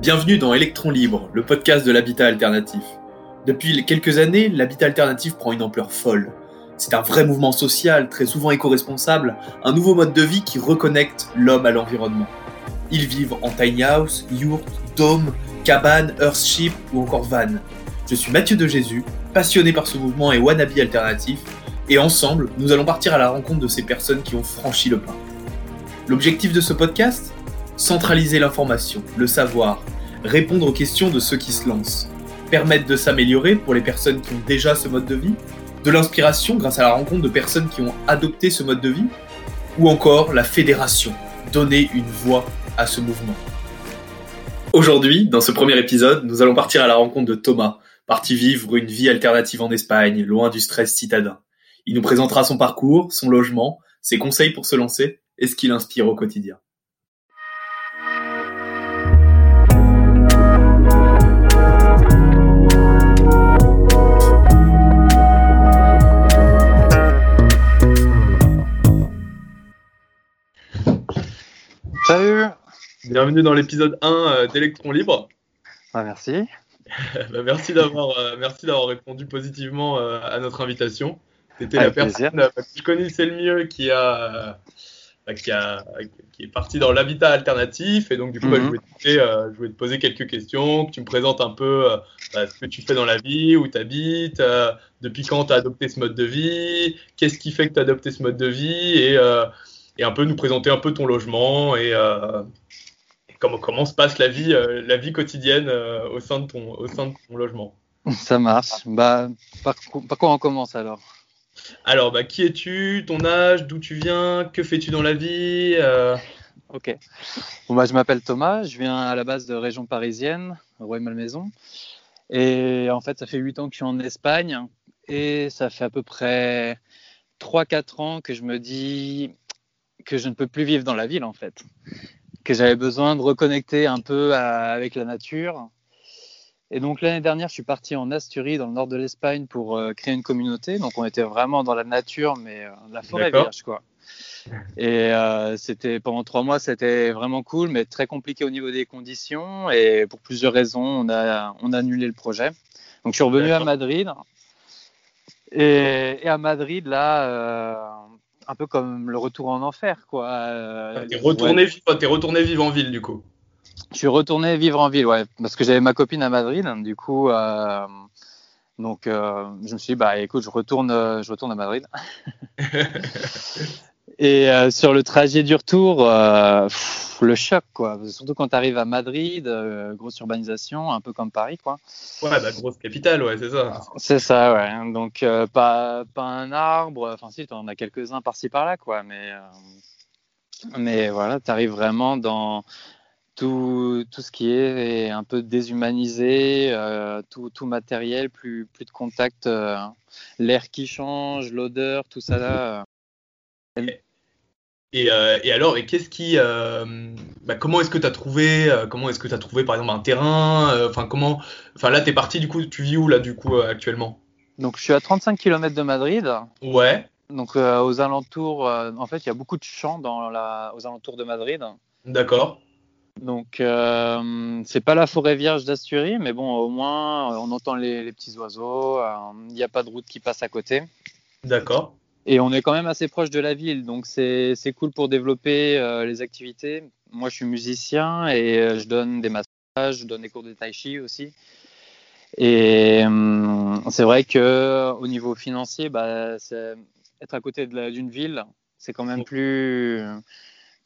Bienvenue dans Electron Libre, le podcast de l'habitat alternatif. Depuis quelques années, l'habitat alternatif prend une ampleur folle. C'est un vrai mouvement social, très souvent éco-responsable, un nouveau mode de vie qui reconnecte l'homme à l'environnement. Ils vivent en tiny house, yurt, dôme, cabane, earthship ou encore van. Je suis Mathieu de Jésus, passionné par ce mouvement et wannabe alternatif, et ensemble, nous allons partir à la rencontre de ces personnes qui ont franchi le pas. L'objectif de ce podcast? Centraliser l'information, le savoir, répondre aux questions de ceux qui se lancent, permettre de s'améliorer pour les personnes qui ont déjà ce mode de vie, de l'inspiration grâce à la rencontre de personnes qui ont adopté ce mode de vie, ou encore la fédération, donner une voix à ce mouvement. Aujourd'hui, dans ce premier épisode, nous allons partir à la rencontre de Thomas, parti vivre une vie alternative en Espagne, loin du stress citadin. Il nous présentera son parcours, son logement, ses conseils pour se lancer et ce qui l'inspire au quotidien. Salut Bienvenue dans l'épisode 1 euh, d'Electron Libre. Ah, merci. bah, merci d'avoir euh, merci d'avoir répondu positivement euh, à notre invitation. C'était la personne plaisir. que je connaissais le mieux qui a, bah, qui a qui est parti dans l'habitat alternatif et donc du coup bah, je, Mhm. voulais te, poser, euh, je voulais te poser quelques questions, que tu me présentes un peu bah, ce que tu fais dans la vie, où tu habites, depuis quand tu as adopté ce mode de vie, qu'est-ce qui fait que tu as adopté ce mode de vie et, et un peu nous présenter un peu ton logement et, euh, et comment, comment se passe la vie, euh, la vie quotidienne euh, au, sein de ton, au sein de ton logement. Ça marche. Bah, par, quoi on commence alors? Alors, bah, qui es-tu, ton âge, d'où tu viens, que fais-tu dans la vie? Euh, Ok. Bon, bah, je m'appelle Thomas, je viens à la base de région parisienne, Rueil-Malmaison. Et en fait, ça fait 8 ans que je suis en Espagne. Et ça fait à peu près 3-4 ans que je me dis que je ne peux plus vivre dans la ville, en fait. Que j'avais besoin de reconnecter un peu à- avec la nature. Et donc l'année dernière, je suis parti en Asturie, dans le nord de l'Espagne, pour euh, créer une communauté. Donc on était vraiment dans la nature, mais euh, la forêt vierge, quoi. Et euh, c'était pendant trois mois, c'était vraiment cool, mais très compliqué au niveau des conditions. Et pour plusieurs raisons, on a, on a annulé le projet. Donc je suis revenu à. Madrid. Et, et à Madrid, là, euh, un peu comme le retour en enfer, quoi. Euh, T'es retourné, ouais. vivre- t'es retourné vivre en ville, du coup. Je suis retourné vivre en ville, ouais, parce que j'avais ma copine à Madrid, du coup, euh, donc euh, je me suis dit, bah écoute, je retourne, je retourne à Madrid. Et euh, sur le trajet du retour, euh, pff, le choc, quoi, surtout quand tu arrives à Madrid, euh, grosse urbanisation, un peu comme Paris, quoi. Ouais, bah, grosse capitale, ouais, c'est ça. C'est ça, ouais. Donc pas, pas un arbre, enfin si, t'en as quelques-uns par-ci par-là, quoi, mais mais voilà, tu arrives vraiment dans tout, tout ce qui est un peu déshumanisé, tout, tout matériel, plus, plus de contact, l'air qui change, l'odeur, tout ça là. Euh. Et, euh, et alors, et qu'est-ce qui, euh, bah, comment est-ce que tu as trouvé, euh, comment est-ce que tu as trouvé par exemple un terrain, enfin comment, enfin là t'es parti du coup, tu vis où là du coup actuellement? Donc je suis à 35 km de Madrid, Ouais, donc aux alentours, en fait il y a beaucoup de champs dans la, aux alentours de Madrid. d'accord. Donc, c'est pas la forêt vierge d'Asturie, mais bon, au moins, on entend les, les petits oiseaux, il n'y a pas de route qui passe à côté. D'accord. Et on est quand même assez proche de la ville, donc c'est cool pour développer euh, les activités. Moi, je suis musicien et euh, je donne des massages, je donne des cours de tai chi aussi. Et hum, c'est vrai que au niveau financier, bah, être à côté d'une ville, c'est quand même plus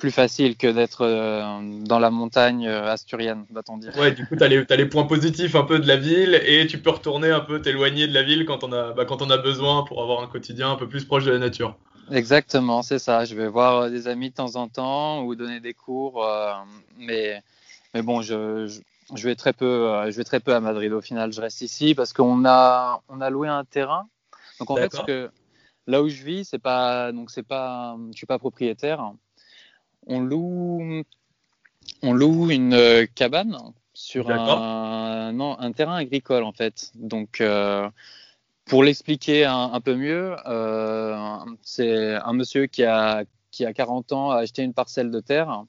plus facile que d'être euh, dans la montagne euh, asturienne, va-t-on dire. Ouais, du coup, tu as, les points positifs un peu de la ville et tu peux retourner un peu t'éloigner de la ville quand on, a, bah, quand on a besoin pour avoir un quotidien un peu plus proche de la nature. Exactement, c'est ça. Je vais voir euh, des amis de temps en temps ou donner des cours, euh, mais mais bon, je, je, je vais très peu, je vais très peu à Madrid. Au final, je reste ici parce qu'on a on a loué un terrain. Donc en fait, ce D'accord. que là où je vis, c'est pas donc c'est pas, je suis pas propriétaire. On loue on loue une euh, cabane sur un, non, un terrain agricole en fait. Donc euh, pour l'expliquer un, un peu mieux, euh, c'est un monsieur qui a, qui a 40 ans a acheté une parcelle de terre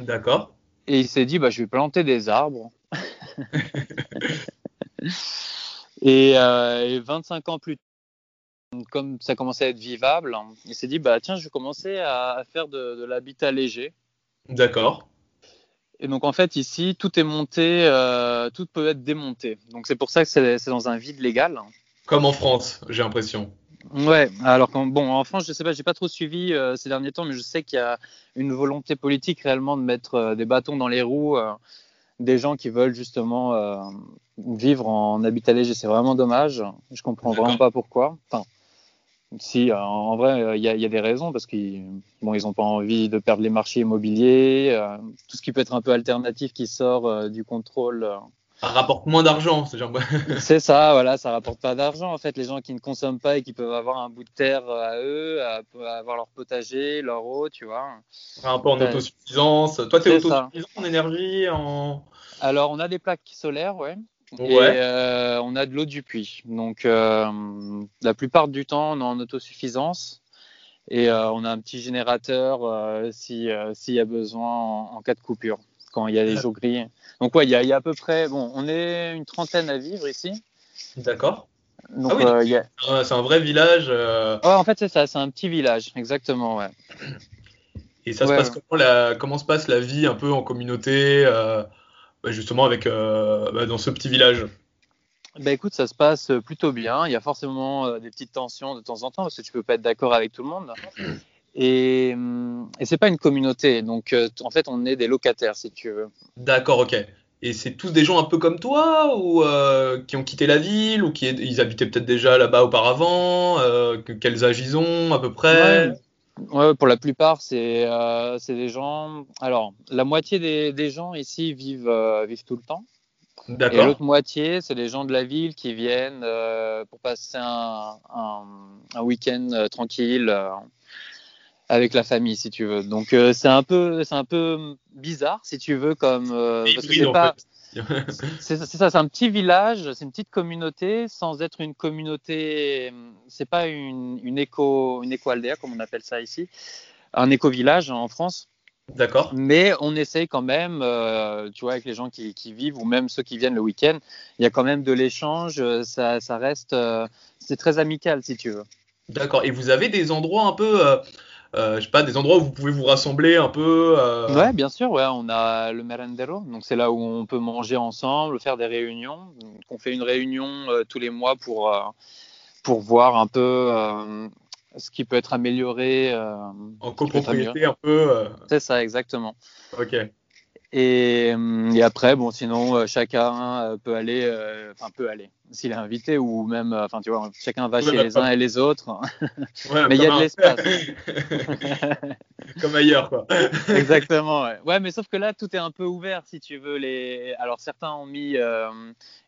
D'accord. et il s'est dit bah, je vais planter des arbres et, et, 25 ans plus tard, comme ça commençait à être vivable, il s'est dit bah tiens, je vais commencer à, faire de, de l'habitat léger. D'accord. Et donc en fait ici tout est monté, euh, tout peut être démonté. Donc c'est pour ça que c'est dans un vide légal. Comme en France, j'ai l'impression. Ouais, alors bon, en France, je sais pas, j'ai pas trop suivi euh, ces derniers temps, mais je sais qu'il y a une volonté politique réellement de mettre euh, des bâtons dans les roues des gens qui veulent justement vivre en habitat léger. C'est vraiment dommage. Je comprends vraiment pas pourquoi. Enfin, si, euh, en vrai, il y, y, a des raisons parce qu'ils bon, ils n'ont pas envie de perdre les marchés immobiliers, euh, tout ce qui peut être un peu alternatif qui sort euh, du contrôle. Ça rapporte moins d'argent, c'est genre... C'est ça, voilà, ça rapporte pas d'argent. En fait, les gens qui ne consomment pas et qui peuvent avoir un bout de terre à eux, à, avoir leur potager, leur eau, tu vois. Un peu en autosuffisance. Toi, tu es autosuffisant en énergie en... Alors, on a des plaques solaires, ouais. Et euh, on a de l'eau du puits. Donc, euh, la plupart du temps, on est en autosuffisance. Et euh, on a un petit générateur s'il y a besoin en, cas de coupure, quand il y a les jours gris. Donc, ouais, il y, a, à peu près, bon, on est une trentaine à vivre ici. D'accord. Donc, ah oui, c'est un vrai village. Ouais, en fait, c'est ça, c'est un petit village, exactement, ouais. Et ça se passe comment, la, comment se passe la vie un peu en communauté bah, justement avec euh, bah, dans ce petit village bah écoute, ça se passe plutôt bien. Il y a forcément euh, des petites tensions de temps en temps parce que tu peux pas être d'accord avec tout le monde. Et, hum, et c'est pas une communauté, donc euh, en fait on est des locataires si tu veux. D'accord, ok. Et c'est tous des gens un peu comme toi ou qui ont quitté la ville ou qui ils habitaient peut-être déjà là-bas auparavant Quels âges ils ont à peu près? Ouais, pour la plupart, c'est euh, des gens. Alors, la moitié des, des gens ici vivent, euh, vivent tout le temps. Et l'autre moitié, c'est les gens de la ville qui viennent euh, pour passer un, un, un week-end euh, tranquille avec la famille, si tu veux. Donc, c'est un peu, c'est un peu bizarre, si tu veux, comme parce que c'est pas. c'est ça, c'est un petit village, c'est une petite communauté sans être une communauté. C'est pas une, une éco, une éco-aldea comme on appelle ça ici, un éco-village en France. D'accord. Mais on essaye quand même, euh, tu vois, avec les gens qui, qui, vivent ou même ceux qui viennent le week-end, il y a quand même de l'échange. Ça, ça, reste, euh, c'est très amical si tu veux. D'accord. Et vous avez des endroits un peu euh, euh, je sais pas, des endroits où vous pouvez vous rassembler un peu euh... Ouais, bien sûr, ouais, on a le merendero, donc c'est là où on peut manger ensemble, faire des réunions. Donc, on fait une réunion euh, tous les mois pour, euh, pour voir un peu euh, ce qui peut être amélioré. en copropriété un peu C'est ça, exactement. Ok. Et, et, après, bon, sinon, chacun peut aller, enfin, peut aller s'il est invité ou même, euh, enfin, tu vois, chacun va chez les uns et les autres. mais il y a de l'espace. comme ailleurs, quoi. Exactement, ouais. ouais. mais sauf que là, tout est un peu ouvert, si tu veux. Les... Alors, certains ont mis euh,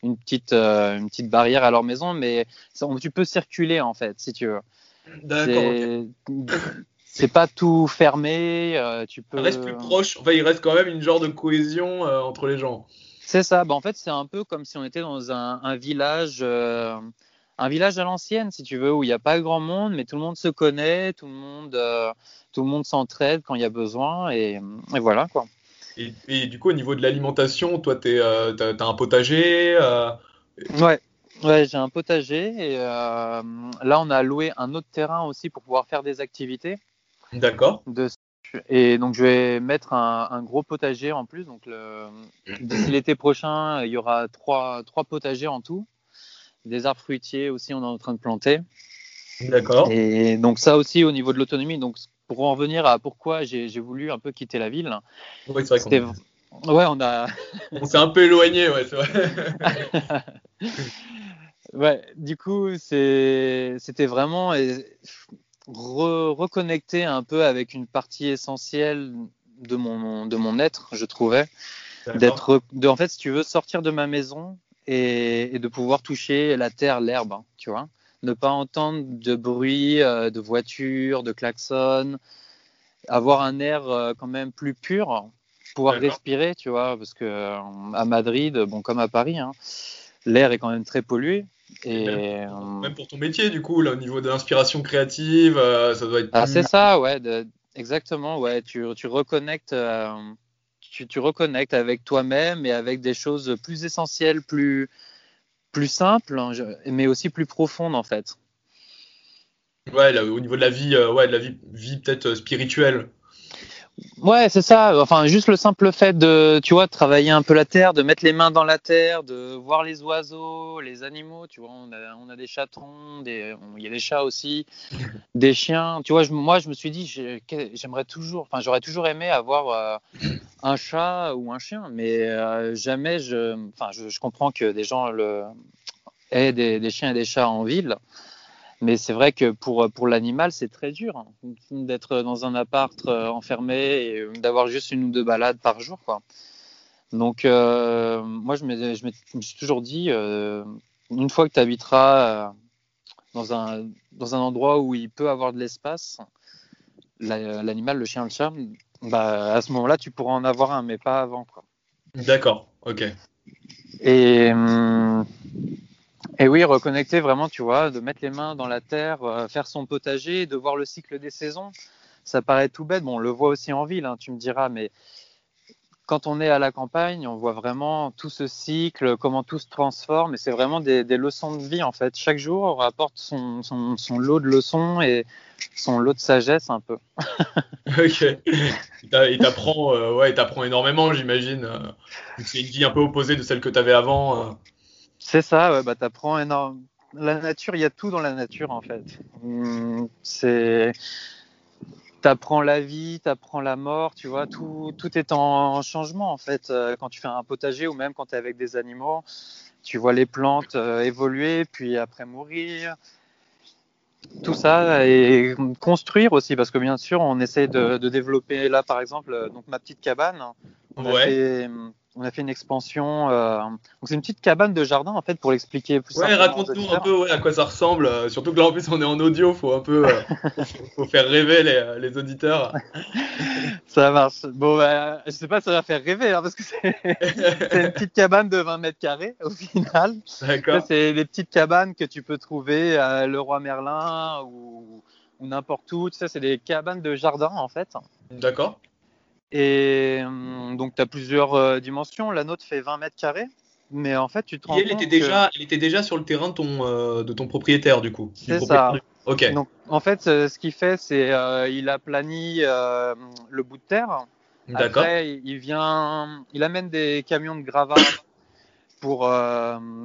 une, petite, euh, une petite barrière à leur maison, mais ça, tu peux circuler, en fait, si tu veux. D'accord. C'est pas tout fermé, tu peux. Ça reste plus proche. Enfin, il reste quand même une genre de cohésion entre les gens. C'est ça. Bah, en fait, c'est un peu comme si on était dans un, village, euh, un village à l'ancienne, si tu veux, où il n'y a pas grand monde, mais tout le monde se connaît, tout le monde, euh, tout le monde s'entraide quand il y a besoin, et, voilà quoi. Et, du coup, au niveau de l'alimentation, toi, tu euh, as, un potager Ouais. Ouais, j'ai un potager et là on a loué un autre terrain aussi pour pouvoir faire des activités. D'accord. Et donc, je vais mettre un, gros potager en plus. Donc, d'ici l'été prochain, il y aura trois, trois potagers en tout. Des arbres fruitiers aussi, on est en train de planter. D'accord. Et donc, ça aussi, au niveau de l'autonomie. Donc, pour en revenir à pourquoi j'ai voulu un peu quitter la ville. Oui, c'est vrai qu'on Ouais, on a. on s'est un peu éloigné, ouais, c'est vrai. ouais, du coup, c'était vraiment reconnecter un peu avec une partie essentielle de mon, de mon être, je trouvais. D'être, de, en fait, si tu veux, sortir de ma maison et, de pouvoir toucher la terre, l'herbe, hein, tu vois. Ne pas entendre de bruit, euh, de voiture, de klaxon, avoir un air euh, quand même plus pur, pouvoir respirer, tu vois, parce que euh, à Madrid, bon, comme à Paris, hein, l'air est quand même très pollué. Et, euh, même, pour ton métier, du coup, là, au niveau de l'inspiration créative, euh, ça doit être. Ah, c'est ça, ouais, exactement, ouais. Tu, tu reconnectes, euh, tu, tu reconnectes avec toi-même et avec des choses plus essentielles, plus, plus simples, hein, mais aussi plus profondes en fait. Ouais, là, au niveau de la vie, euh, ouais, de la vie, vie peut-être spirituelle. Ouais, c'est ça. Enfin, juste le simple fait de, tu vois, travailler un peu la terre, de mettre les mains dans la terre, de voir les oiseaux, les animaux. Tu vois, on a, on a des chatons, des, il y a des chats aussi, des chiens. Tu vois, je, moi, je me suis dit, j'aimerais toujours, enfin, j'aurais toujours aimé avoir euh, un chat ou un chien, mais euh, jamais je, enfin, je, je, comprends que des gens le aient des, des chiens et des chats en ville. Mais c'est vrai que pour, pour l'animal, c'est très dur hein, d'être dans un appart euh, enfermé et euh, d'avoir juste une ou deux balades par jour. Quoi. Donc, euh, moi, je me, je me, suis toujours dit, euh, une fois que tu habiteras dans un, dans un endroit où il peut avoir de l'espace, l'animal, le chien, le chat, bah, à ce moment-là, tu pourras en avoir un, mais pas avant. D'accord, ok. Et. Et oui, reconnecter vraiment, tu vois, de mettre les mains dans la terre, euh, faire son potager, de voir le cycle des saisons. Ça paraît tout bête. Bon, on le voit aussi en ville, hein, tu me diras, mais quand on est à la campagne, on voit vraiment tout ce cycle, comment tout se transforme, et c'est vraiment des, leçons de vie en fait. Chaque jour, on rapporte son, lot de leçons et son lot de sagesse un peu. ok. Il t'apprend, euh, ouais, énormément, j'imagine. Euh, c'est une vie un peu opposée de celle que tu avais avant. C'est ça, ouais, bah, t'apprends énorme. La nature, il y a tout dans la nature en fait. Hum, c'est t'apprends la vie, t'apprends la mort, tu vois, tout, tout est en changement en fait. Euh, quand tu fais un potager ou même quand tu es avec des animaux, tu vois les plantes euh, évoluer, puis après mourir. Tout ça et construire aussi, parce que bien sûr, on essaie de, développer là, par exemple, euh, donc ma petite cabane. On ouais on a fait une expansion. Euh, c'est une petite cabane de jardin en fait pour l'expliquer plus. Ouais, raconte-nous un peu à quoi ça ressemble. Euh, surtout que là en plus on est en audio, faut un peu, euh, faut faire rêver les, auditeurs. ça marche. Bon, bah, je sais pas, si ça va faire rêver hein, parce que c'est une petite cabane de 20 mètres carrés au final. D'accord. C'est des petites cabanes que tu peux trouver à Leroy Merlin ou, ou n'importe où. Tu sais, c'est des cabanes de jardin en fait. D'accord. Et hum, donc, tu as plusieurs euh, dimensions. La nôtre fait 20 mètres carrés. Mais en fait, tu te rends elle était déjà, elle était déjà sur le terrain de ton, euh, de ton propriétaire, du coup. C'est ça. Ok. Donc, en fait, euh, ce qu'il fait, c'est il aplanit le bout de terre. D'accord. Après, il vient, il amène des camions de gravat pour,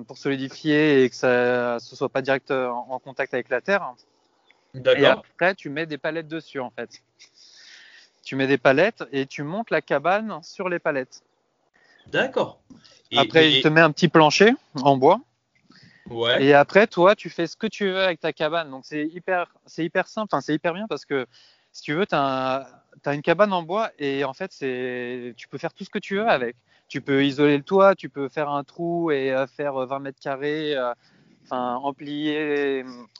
pour solidifier et que ça ne soit pas direct en, contact avec la terre. D'accord. Et après, tu mets des palettes dessus, en fait tu mets des palettes et tu montes la cabane sur les palettes. D'accord. Après, il te met un petit plancher en bois. Ouais. Et après, toi, tu fais ce que tu veux avec ta cabane. Donc, c'est hyper, c'est hyper simple. Enfin, c'est hyper bien parce que si tu veux, tu as, une cabane en bois et en fait, c'est, tu peux faire tout ce que tu veux avec. Tu peux isoler le toit, tu peux faire un trou et euh, faire 20 mètres carrés, euh, enfin,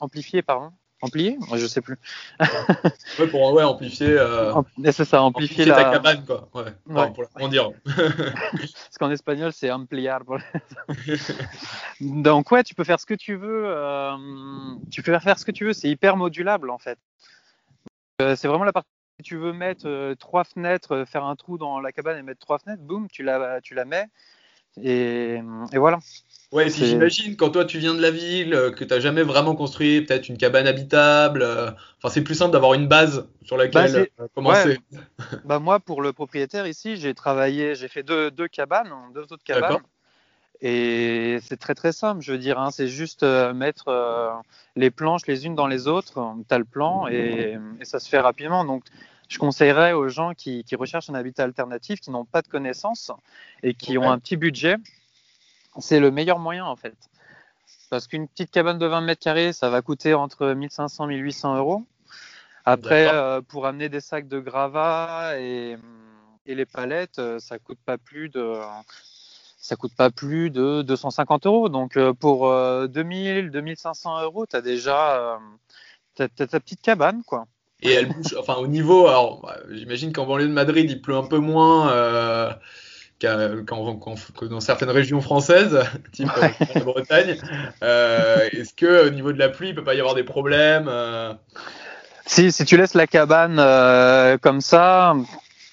amplifier pardon, Amplier Je sais plus. ouais, pour ouais, amplifier. Euh, c'est ça, amplifier, la... ta cabane, quoi. Ouais, ouais. pour. Parce qu'en espagnol, c'est ampliar. Donc, ouais, tu peux faire ce que tu veux. Euh... Tu peux faire ce que tu veux. C'est hyper modulable, en fait. Euh, c'est vraiment la partie. Si tu veux mettre euh, trois fenêtres, faire un trou dans la cabane et mettre trois fenêtres, boum, tu la, tu la mets. Et, et voilà. Ouais, si j'imagine, quand toi tu viens de la ville, euh, que tu n'as jamais vraiment construit peut-être une cabane habitable, euh, enfin c'est plus simple d'avoir une base sur laquelle bah, euh, commencer. bah moi, pour le propriétaire ici, j'ai travaillé, j'ai fait deux, deux cabanes, deux autres cabanes. Et c'est très très simple, je veux dire, hein, c'est juste mettre les planches les unes dans les autres, tu as le plan et, et, ça se fait rapidement. Donc je conseillerais aux gens qui, qui recherchent un habitat alternatif, qui n'ont pas de connaissances et qui ont un petit budget, c'est le meilleur moyen en fait. Parce qu'une petite cabane de 20 mètres carrés, ça va coûter entre 1500 et 1800 euros. Après, euh, pour amener des sacs de gravats et, les palettes, euh, ça coûte pas plus de ça coûte pas plus de 250 euros. Donc euh, pour 2000, 2500 euros, tu as déjà ta petite cabane quoi. Et elle bouge, enfin au niveau, alors j'imagine qu'en banlieue de Madrid, il pleut un peu moins dans certaines régions françaises, type euh, la Bretagne. Euh, est-ce que au niveau de la pluie, il peut pas y avoir des problèmes euh? Si, si tu laisses la cabane comme ça,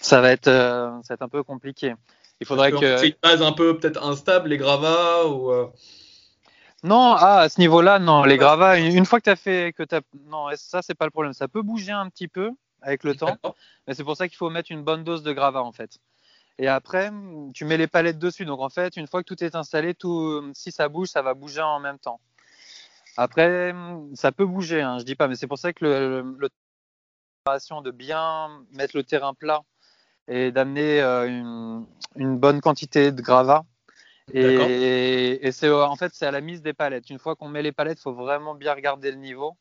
ça va être, ça va être un peu compliqué. Il faudrait que. C'est une base un peu peut-être instable, les gravats ou. Non, ah, à ce niveau-là, non. Les gravats, une, fois que tu as fait. que as... Non, ça, c'est pas le problème. Ça peut bouger un petit peu avec le temps, mais c'est pour ça qu'il faut mettre une bonne dose de gravats en fait. Et après, tu mets les palettes dessus. Donc en fait, une fois que tout est installé, tout, si ça bouge, ça va bouger en même temps. Après, ça peut bouger, hein, je dis pas, mais c'est pour ça que le, le, de bien mettre le terrain plat et d'amener euh, une, une, bonne quantité de gravats et, c'est en fait c'est à la mise des palettes. Une fois qu'on met les palettes, il faut vraiment bien regarder le niveau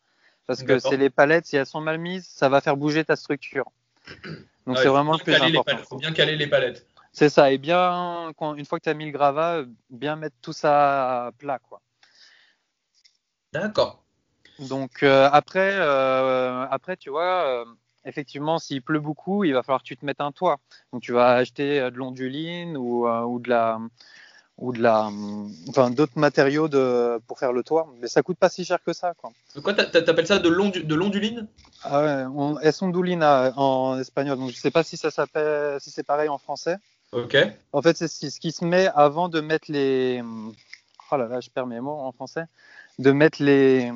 parce que c'est les palettes, si elles sont mal mises, ça va faire bouger ta structure. Donc c'est vraiment le plus important. Il faut bien caler les palettes. C'est ça, et bien une fois que tu as mis le gravat, bien mettre tout ça à plat quoi. D'accord. Donc euh, après, euh, après tu vois, euh, effectivement, s'il pleut beaucoup, il va falloir que tu te mettes un toit. Donc tu vas acheter de l'onduline ou, ou de la ou de la, enfin d'autres matériaux de, pour faire le toit, mais ça coûte pas si cher que ça. Quoi. Quoi, t'appelles ça de l'onduline Ah ouais, on, es ondulina en espagnol, donc je sais pas si ça s'appelle, si c'est pareil en français. Ok. En fait, c'est ce qui se met avant de mettre les, oh là là, je perds mes mots en français, de mettre les,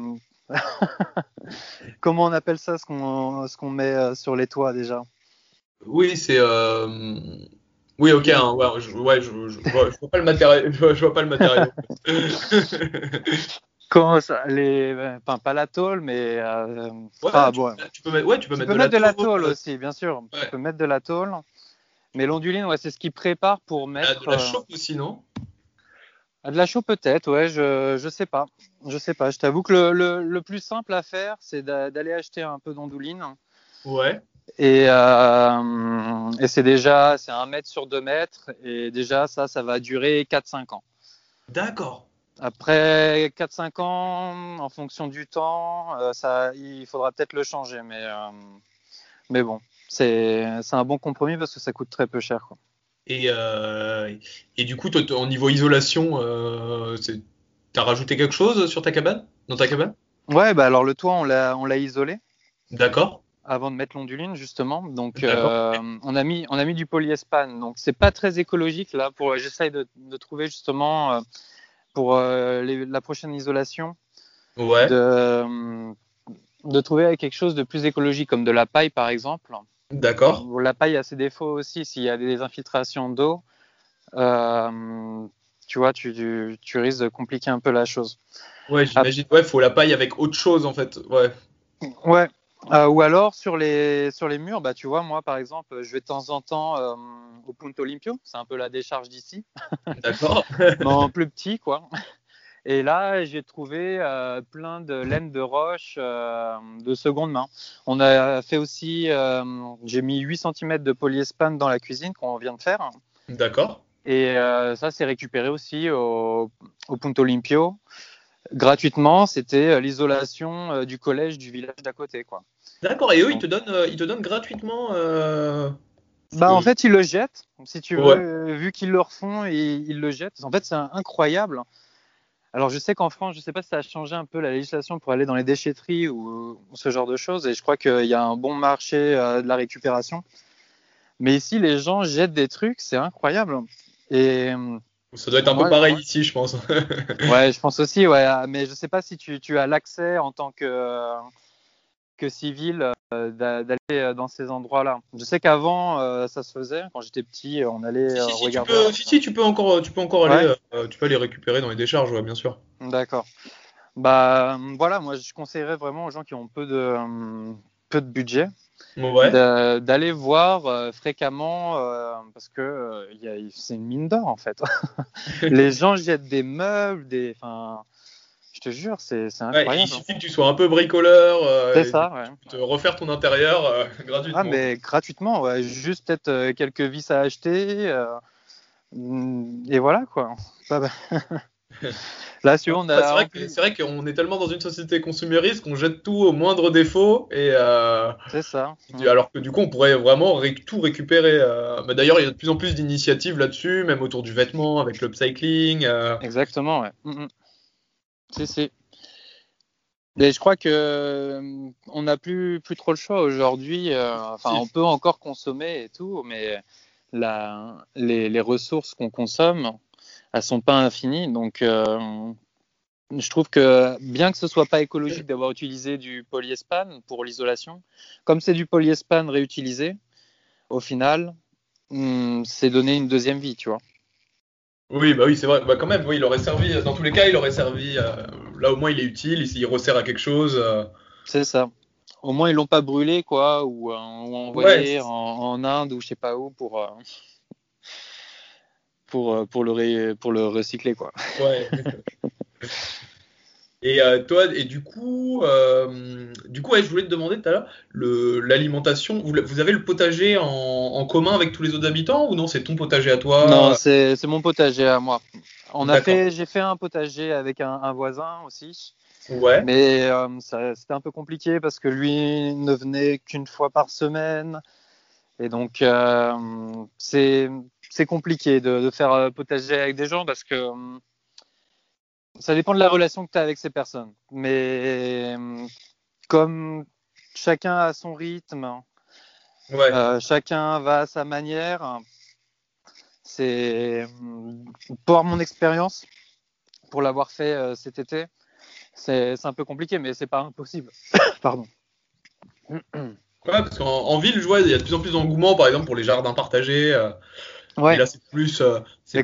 comment on appelle ça, ce qu'on, ce qu'on met euh, sur les toits déjà? Oui, c'est euh... Oui, ok, hein, ouais, je, ouais, je, je, vois, pas le matériau. Je vois, pas le. Comment ça les, enfin, pas la tôle, mais euh, ouais, ah, bon. tu, peux mettre, ouais, tu peux tu mettre, peux de, mettre la de, la tôle aussi, bien sûr. Tu peux mettre de la tôle, mais l'onduline, ouais, c'est ce qui prépare pour mettre. Ah, de la chaux aussi, non? Ah, De la chaux peut-être, ouais, je, je sais pas, je sais pas. Je t'avoue que le, le, le, plus simple à faire, c'est d'aller acheter un peu d'onduline. Ouais. Et, euh, et c'est déjà, c'est un mètre sur deux mètres. Et déjà, ça, ça va durer 4-5 ans. D'accord. Après 4-5 ans, en fonction du temps, euh, ça, il faudra peut-être le changer. Mais, euh, mais bon, c'est un bon compromis parce que ça coûte très peu cher. Quoi. Et, et du coup, au niveau isolation, euh, t'as rajouté quelque chose sur ta cabane Dans ta cabane? Ouais, bah alors le toit, on l'a isolé. D'accord avant de mettre l'onduline justement. Donc euh, on a mis on a mis du polyespane. Donc c'est pas très écologique là. Pour j'essaye de, de, trouver justement euh, pour euh, les, la prochaine isolation. Ouais. De, de trouver quelque chose de plus écologique comme de la paille par exemple. D'accord. La paille a ses défauts aussi. S'il y a des infiltrations d'eau, tu vois, tu, tu, tu, risques de compliquer un peu la chose. Ouais, j'imagine. Ouais, faut la paille avec autre chose en fait. Ouais. Ouais, euh, ou alors sur les, sur les murs, bah, tu vois, moi par exemple, je vais de temps en temps euh, au Punto Limpio, c'est un peu la décharge d'ici. D'accord. en plus petit, quoi. Et là, j'ai trouvé euh, plein de laine de roche de seconde main. On a fait aussi, j'ai mis 8 cm de polyespane dans la cuisine qu'on vient de faire. D'accord. Et ça, c'est récupéré aussi au, au Punto Limpio gratuitement, c'était euh, l'isolation euh, du collège du village d'à côté, quoi. D'accord. Et eux, ils te donnent, euh, ils te donnent gratuitement. Bah, en fait, ils le jettent. Si tu veux, vu qu'ils le refont, ils, ils, le jettent. En fait, c'est incroyable. Alors, je sais qu'en France, je ne sais pas si ça a changé un peu la législation pour aller dans les déchetteries ou, ou ce genre de choses. Et je crois qu'il y a un bon marché de la récupération. Mais ici, les gens jettent des trucs, c'est incroyable. Et ça doit être un peu pareil ici, je pense. ouais, je pense aussi, ouais. Mais je sais pas si tu, tu as l'accès en tant que, que civil euh, d'aller euh, dans ces endroits-là. Je sais qu'avant, euh, ça se faisait. Quand j'étais petit, on allait si, si, regarder. Tu peux, si, si, tu peux encore, tu peux encore aller, tu peux aller récupérer dans les décharges, ouais, bien sûr. D'accord. Bah voilà, moi je conseillerais vraiment aux gens qui ont peu de, peu de budget ouais. d'aller voir euh, fréquemment euh, parce que euh, c'est une mine d'or en fait. les gens jettent des meubles, des, enfin, je te jure, c'est incroyable. Ouais, il suffit que tu sois un peu bricoleur. c'est ça, ouais. Te refaire ton intérieur gratuitement. Ah mais gratuitement, ouais. Juste peut-être quelques vis à acheter. et voilà quoi. Là, si on a. C'est vrai qu'on est tellement dans une société consumériste qu'on jette tout au moindre défaut. et euh... C'est ça. Alors que du coup, on pourrait vraiment ré tout récupérer. Euh... D'ailleurs, il y a de plus en plus d'initiatives là-dessus, même autour du vêtement, avec l'upcycling. Euh... Exactement, ouais. Mm -hmm. Si, si. Mais je crois que on n'a plus plus trop le choix aujourd'hui. enfin, on peut encore consommer et tout, mais la, les, les ressources qu'on consomme, elles sont pas infinies. Donc, je trouve que bien que ce soit pas écologique d'avoir utilisé du polyespane pour l'isolation, comme c'est du polyespane réutilisé, au final, hmm, c'est donné une deuxième vie, tu vois. Oui, bah oui, c'est vrai. Bah quand même, oui, il aurait servi. Dans tous les cas, il aurait servi. Euh, là, au moins, il est utile. Il, il resserre à quelque chose. Euh. C'est ça. Au moins, ils l'ont pas brûlé, quoi, ou, euh, envoyé en, Inde ou je sais pas où pour pour pour le pour le recycler, quoi. Ouais. Et euh, toi, et du coup, euh, du coup, je voulais te demander tout à l'heure, l'alimentation, vous, vous, avez le potager en, commun avec tous les autres habitants ou non C'est ton potager à toi? Non, c'est mon potager à moi. On a fait, j'ai fait un potager avec un, voisin aussi. Ouais. Mais euh, c'était un peu compliqué parce que lui ne venait qu'une fois par semaine. Et donc, c'est compliqué de, de, faire potager avec des gens parce que ça dépend de la relation que tu as avec ces personnes. Mais comme chacun a son rythme, euh, chacun va à sa manière, c'est pour mon expérience, pour l'avoir fait euh, cet été, c'est un peu compliqué, mais c'est pas impossible. Pardon. Ouais, parce qu'en ville, je vois, il y a de plus en plus d'engouement, par exemple, pour les jardins partagés. Euh, ouais. Et là, c'est plus. c'est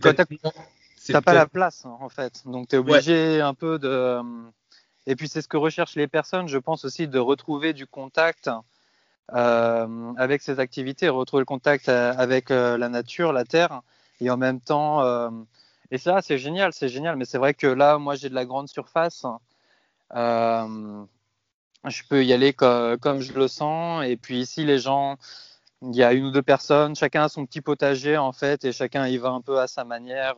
T'as pas la place hein, en fait, donc tu es obligé un peu de. Et puis c'est ce que recherchent les personnes, je pense aussi, de retrouver du contact euh, avec ces activités, retrouver le contact euh, avec euh, la nature, la terre, et en même temps. Euh... Et ça, c'est génial, c'est génial. Mais c'est vrai que là, moi, j'ai de la grande surface. Euh, je peux y aller comme, je le sens. Et puis ici, les gens, il y a une ou deux personnes, chacun a son petit potager en fait, et chacun y va un peu à sa manière.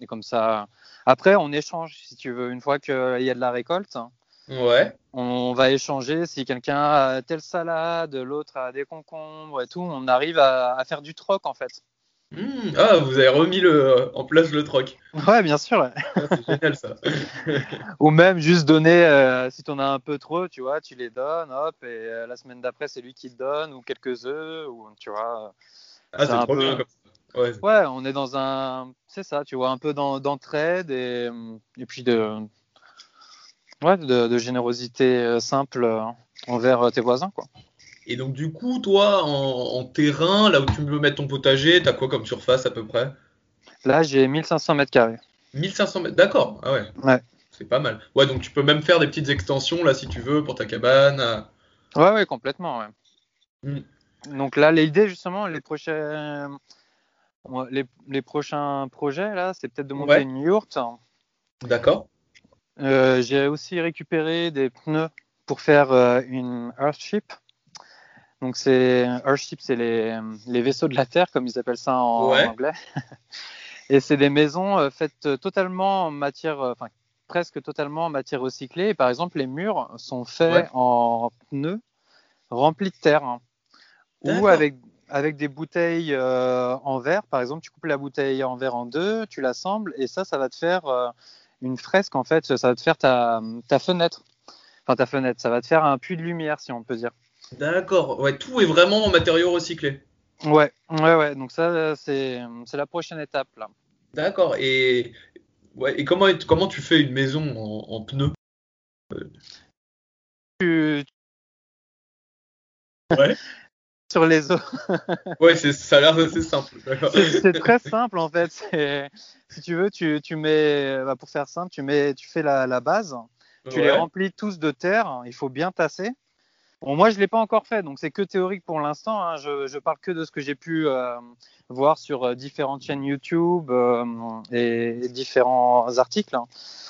Et comme ça, après, on échange, si tu veux, une fois qu'il y a de la récolte. Ouais. On va échanger. Si quelqu'un a telle salade, l'autre a des concombres et tout, on arrive à, faire du troc en fait. Mmh. ah, vous avez remis le, en place le troc. Ouais, bien sûr. Ah, c'est génial ça. Ou même juste donner, euh, si tu en as un peu trop, tu vois, tu les donnes, hop, et euh, la semaine d'après, c'est lui qui te donne, ou quelques œufs, ou tu vois. Ah, c'est trop bien comme ça. Ouais. on est dans un. C'est ça, tu vois, un peu d'entraide et, et puis de, ouais, de, générosité euh, simple euh, envers euh, tes voisins, quoi. Et donc, du coup, toi, en, terrain, là où tu veux mettre ton potager, t'as quoi comme surface à peu près? Là, j'ai 1500 mètres carrés. 1500 mètres, d'accord, ah ouais. Ouais. C'est pas mal. Ouais, donc tu peux même faire des petites extensions, là, si tu veux, pour ta cabane. Ouais, ouais, complètement, ouais. Hmm. Donc là, l'idée, justement, les prochains les, prochains projets, là, c'est peut-être de monter une yourte. D'accord. Euh, j'ai aussi récupéré des pneus pour faire euh, une Earthship. Donc, c'est Earthship, c'est les, les, vaisseaux de la Terre, comme ils appellent ça en, anglais. Et c'est des maisons euh, faites totalement en matière, enfin, presque totalement en matière recyclée. Et par exemple, les murs sont faits en pneus remplis de terre. Hein. ou avec avec des bouteilles euh, en verre. Par exemple, tu coupes la bouteille en verre en deux, tu l'assembles et ça, ça va te faire euh, une fresque en fait. Ça va te faire ta, ta, fenêtre. Enfin, ta fenêtre. Ça va te faire un puits de lumière, si on peut dire. D'accord. Ouais, tout est vraiment en matériaux recyclés. Ouais, ouais, ouais. Donc ça, c'est la prochaine étape là. D'accord. Et ouais, et comment comment tu fais une maison en, en pneus tu... Ouais. sur les eaux. ouais, ça a l'air assez simple. C'est très simple en fait. Si tu veux, tu, tu mets, bah, pour faire simple, tu, mets, tu fais la, la base, tu les remplis tous de terre, il faut bien tasser. Bon, moi, je ne l'ai pas encore fait, donc c'est que théorique pour l'instant. Hein. Je, je, parle que de ce que j'ai pu euh, voir sur euh, différentes chaînes YouTube euh, et, différents articles. Hein.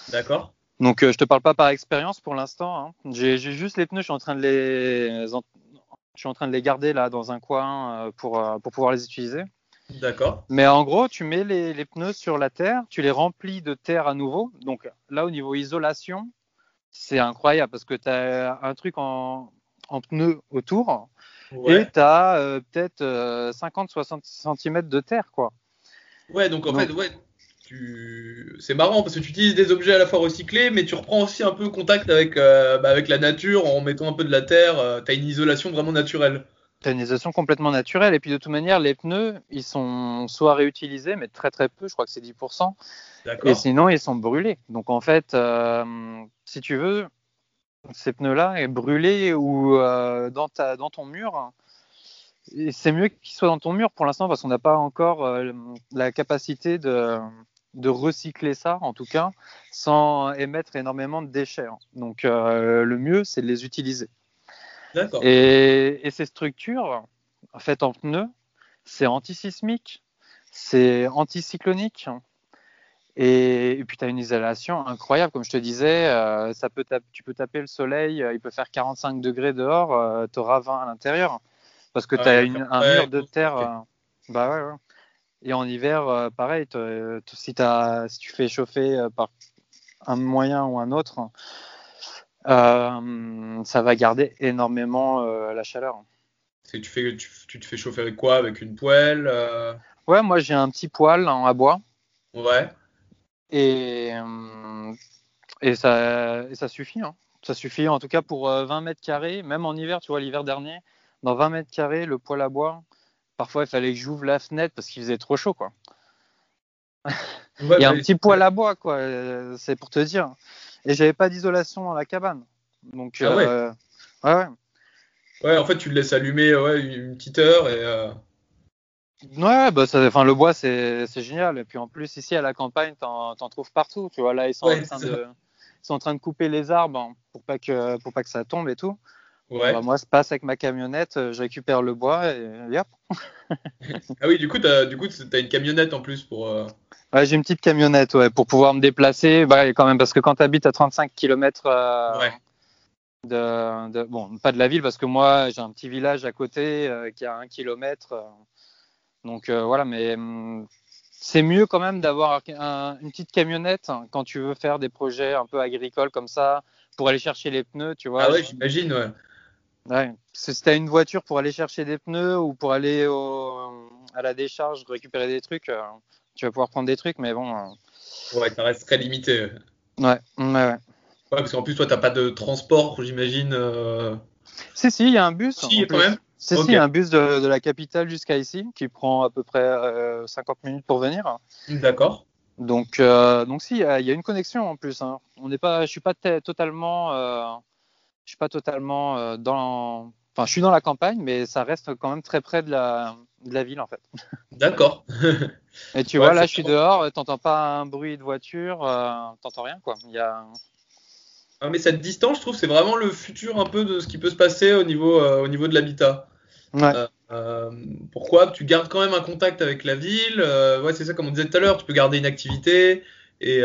D'accord. Donc, je te parle pas par expérience pour l'instant. Hein. J'ai juste les pneus, je suis en train de les, je suis en train de les garder là dans un coin pour, pour pouvoir les utiliser. D'accord. Mais en gros, tu mets les, les, pneus sur la terre, tu les remplis de terre à nouveau. Donc là, au niveau isolation, c'est incroyable parce que tu as un truc en, en pneus autour et tu as euh, peut-être 50-60 cm de terre. quoi. Ouais, donc en fait, ouais, tu... c'est marrant parce que tu utilises des objets à la fois recyclés, mais tu reprends aussi un peu contact avec, bah, avec la nature en mettant un peu de la terre. tu as une isolation vraiment naturelle. Tu as une isolation complètement naturelle. Et puis de toute manière, les pneus, ils sont soit réutilisés, mais très très peu, je crois que c'est 10%. Et sinon, ils sont brûlés. Donc en fait, si tu veux, ces pneus-là est brûlé ou euh, dans, ta, dans ton mur. c'est mieux qu'ils soient dans ton mur pour l'instant parce qu'on n'a pas encore euh, la capacité de, de, recycler ça, en tout cas, sans émettre énormément de déchets. Hein. Donc euh, le mieux, c'est de les utiliser. Et, et, ces structures, faites en pneus, c'est antisismique, c'est anticyclonique, et, puis tu as une isolation incroyable, comme je te disais, euh, ça peut tu peux taper le soleil, euh, il peut faire 45 degrés dehors, euh, tu auras 20 à l'intérieur, parce que tu as un mur de terre. bah ouais, ouais, Et en hiver, pareil, si, as, si tu fais chauffer par un moyen ou un autre, ça va garder énormément la chaleur. Tu, fais, tu, tu, te fais chauffer avec quoi? Avec une poêle Ouais, moi j'ai un petit poêle en bois. Ouais. Et, euh, et, ça, ça suffit. Hein. Ça suffit en tout cas pour 20 euh, mètres carrés, même en hiver, tu vois, l'hiver dernier, dans 20 mètres carrés, le poêle à bois, parfois il fallait que j'ouvre la fenêtre parce qu'il faisait trop chaud, quoi. il y a un petit poêle à bois, quoi, euh, c'est pour te dire. Et j'avais pas d'isolation dans la cabane. Donc, ah ouais. ouais. ouais, en fait, tu le laisses allumer ouais, une petite heure et. Ouais, bah ça, enfin, le bois, c'est génial. Et puis en plus, ici à la campagne, t'en en trouves partout. Tu vois, là, ils sont, en train de, ils sont en train de couper les arbres pour pas que, pour pas que ça tombe et tout. Ouais. Bah, moi, je passe avec ma camionnette, je récupère le bois et, hop. ah oui, du coup, tu as, du coup, as une camionnette en plus pour. Euh, ouais, j'ai une petite camionnette ouais, pour pouvoir me déplacer. Bah, quand même, parce que quand tu habites à 35 km euh, de, de, Bon, pas de la ville, parce que moi, j'ai un petit village à côté euh, qui a un kilomètre. Donc euh, voilà, mais hum, c'est mieux quand même d'avoir une petite camionnette quand tu veux faire des projets un peu agricoles comme ça, pour aller chercher les pneus, tu vois. Ah ouais, j'imagine, ouais. Ouais, si tu as une voiture pour aller chercher des pneus ou pour aller à la décharge récupérer des trucs, euh, tu vas pouvoir prendre des trucs, mais bon. Euh. Ouais, ça reste très limité. Ouais, ouais, ouais. ouais parce qu'en plus, toi, tu n'as pas de transport, j'imagine. Si, si, il y a un bus. Si, quand même. C'est okay. un bus de, la capitale jusqu'à ici qui prend à peu près 50 euh, minutes pour venir. D'accord. Donc, euh, donc si, il y, a une connexion en plus. Hein. On n'est pas, je suis pas totalement, euh, je suis pas totalement dans, enfin, je suis dans la campagne, mais ça reste quand même très près de la, de la ville en fait. D'accord. Et tu vois, là, je suis dehors, t'entends pas un bruit de voiture, t'entends rien quoi. Il y a, ah, mais cette distance, je trouve, c'est vraiment le futur un peu de ce qui peut se passer au niveau, au niveau de l'habitat. Euh, euh, pourquoi Tu gardes quand même un contact avec la ville. Euh, ouais, c'est ça, comme on disait tout à l'heure, tu peux garder une activité et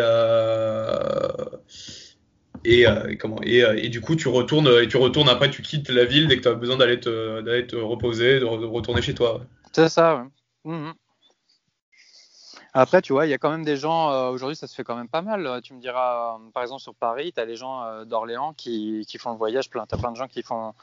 et, comment et, et, du coup tu retournes et tu retournes après tu quittes la ville dès que tu as besoin d'aller te, d'aller te reposer de, retourner chez toi c'est ça ouais. Mmh après tu vois il y a quand même des gens aujourd'hui ça se fait quand même pas mal tu me diras par exemple sur Paris tu as les gens d'Orléans qui, qui, font le voyage tu as plein de gens qui font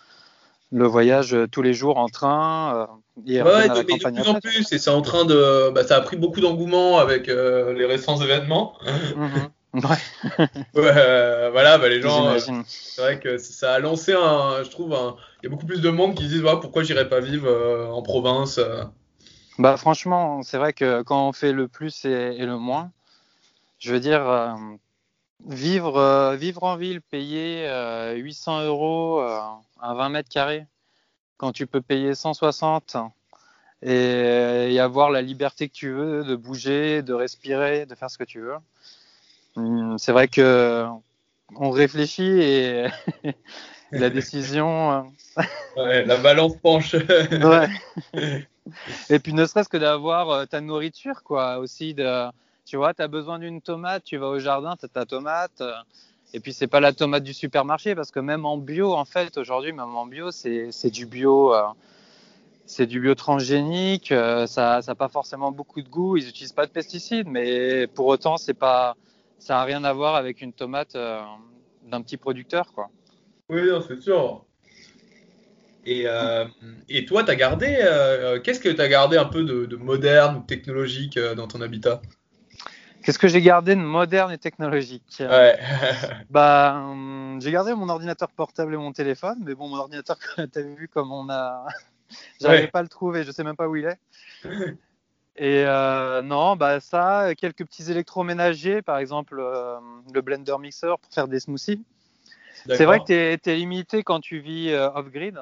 le voyage euh, tous les jours en train. Euh, ouais, de, plus en plus, et c'est en train de. Bah, ça a pris beaucoup d'engouement avec euh, les récents événements. Mhm. Ouais. ouais voilà, bah, les gens. c'est vrai que ça a lancé un. Je trouve, il y a beaucoup plus de monde qui se disent pourquoi j'irais pas vivre en province. Bah, franchement, c'est vrai que quand on fait le plus et, le moins, je veux dire, Vivre, euh, vivre en ville, payer 800 euh, euros euh, à 20 mètres carrés, quand tu peux payer 160 et, avoir la liberté que tu veux de bouger, de respirer, de faire ce que tu veux. Hmm, c'est vrai que on réfléchit et la décision. ouais, la balance penche. ouais. Et puis ne serait-ce que d'avoir ta nourriture, quoi, aussi de tu vois, tu as besoin d'une tomate, tu vas au jardin, tu as ta tomate. Euh, et puis, c'est pas la tomate du supermarché, parce que même en bio, en fait, aujourd'hui, même en bio, c'est du bio. Euh, c'est du bio transgénique, euh, ça n'a pas forcément beaucoup de goût, ils n'utilisent pas de pesticides, mais pour autant, pas, ça n'a rien à voir avec une tomate d'un petit producteur. Quoi. Oui, c'est sûr. Et, et toi, tu as gardé, qu'est-ce que tu as gardé un peu de, de moderne ou technologique dans ton habitat? Qu'est-ce que j'ai gardé de moderne et technologique? Ouais. Bah, hum, j'ai gardé mon ordinateur portable et mon téléphone, mais bon, mon ordinateur, t'as vu comme on a, j'arrive Ouais. pas à le trouver, je sais même pas où il est. Et euh, non, bah ça, quelques petits électroménagers, par exemple euh, le blender mixer pour faire des smoothies. C'est vrai que tu es, limité quand tu vis euh, off-grid.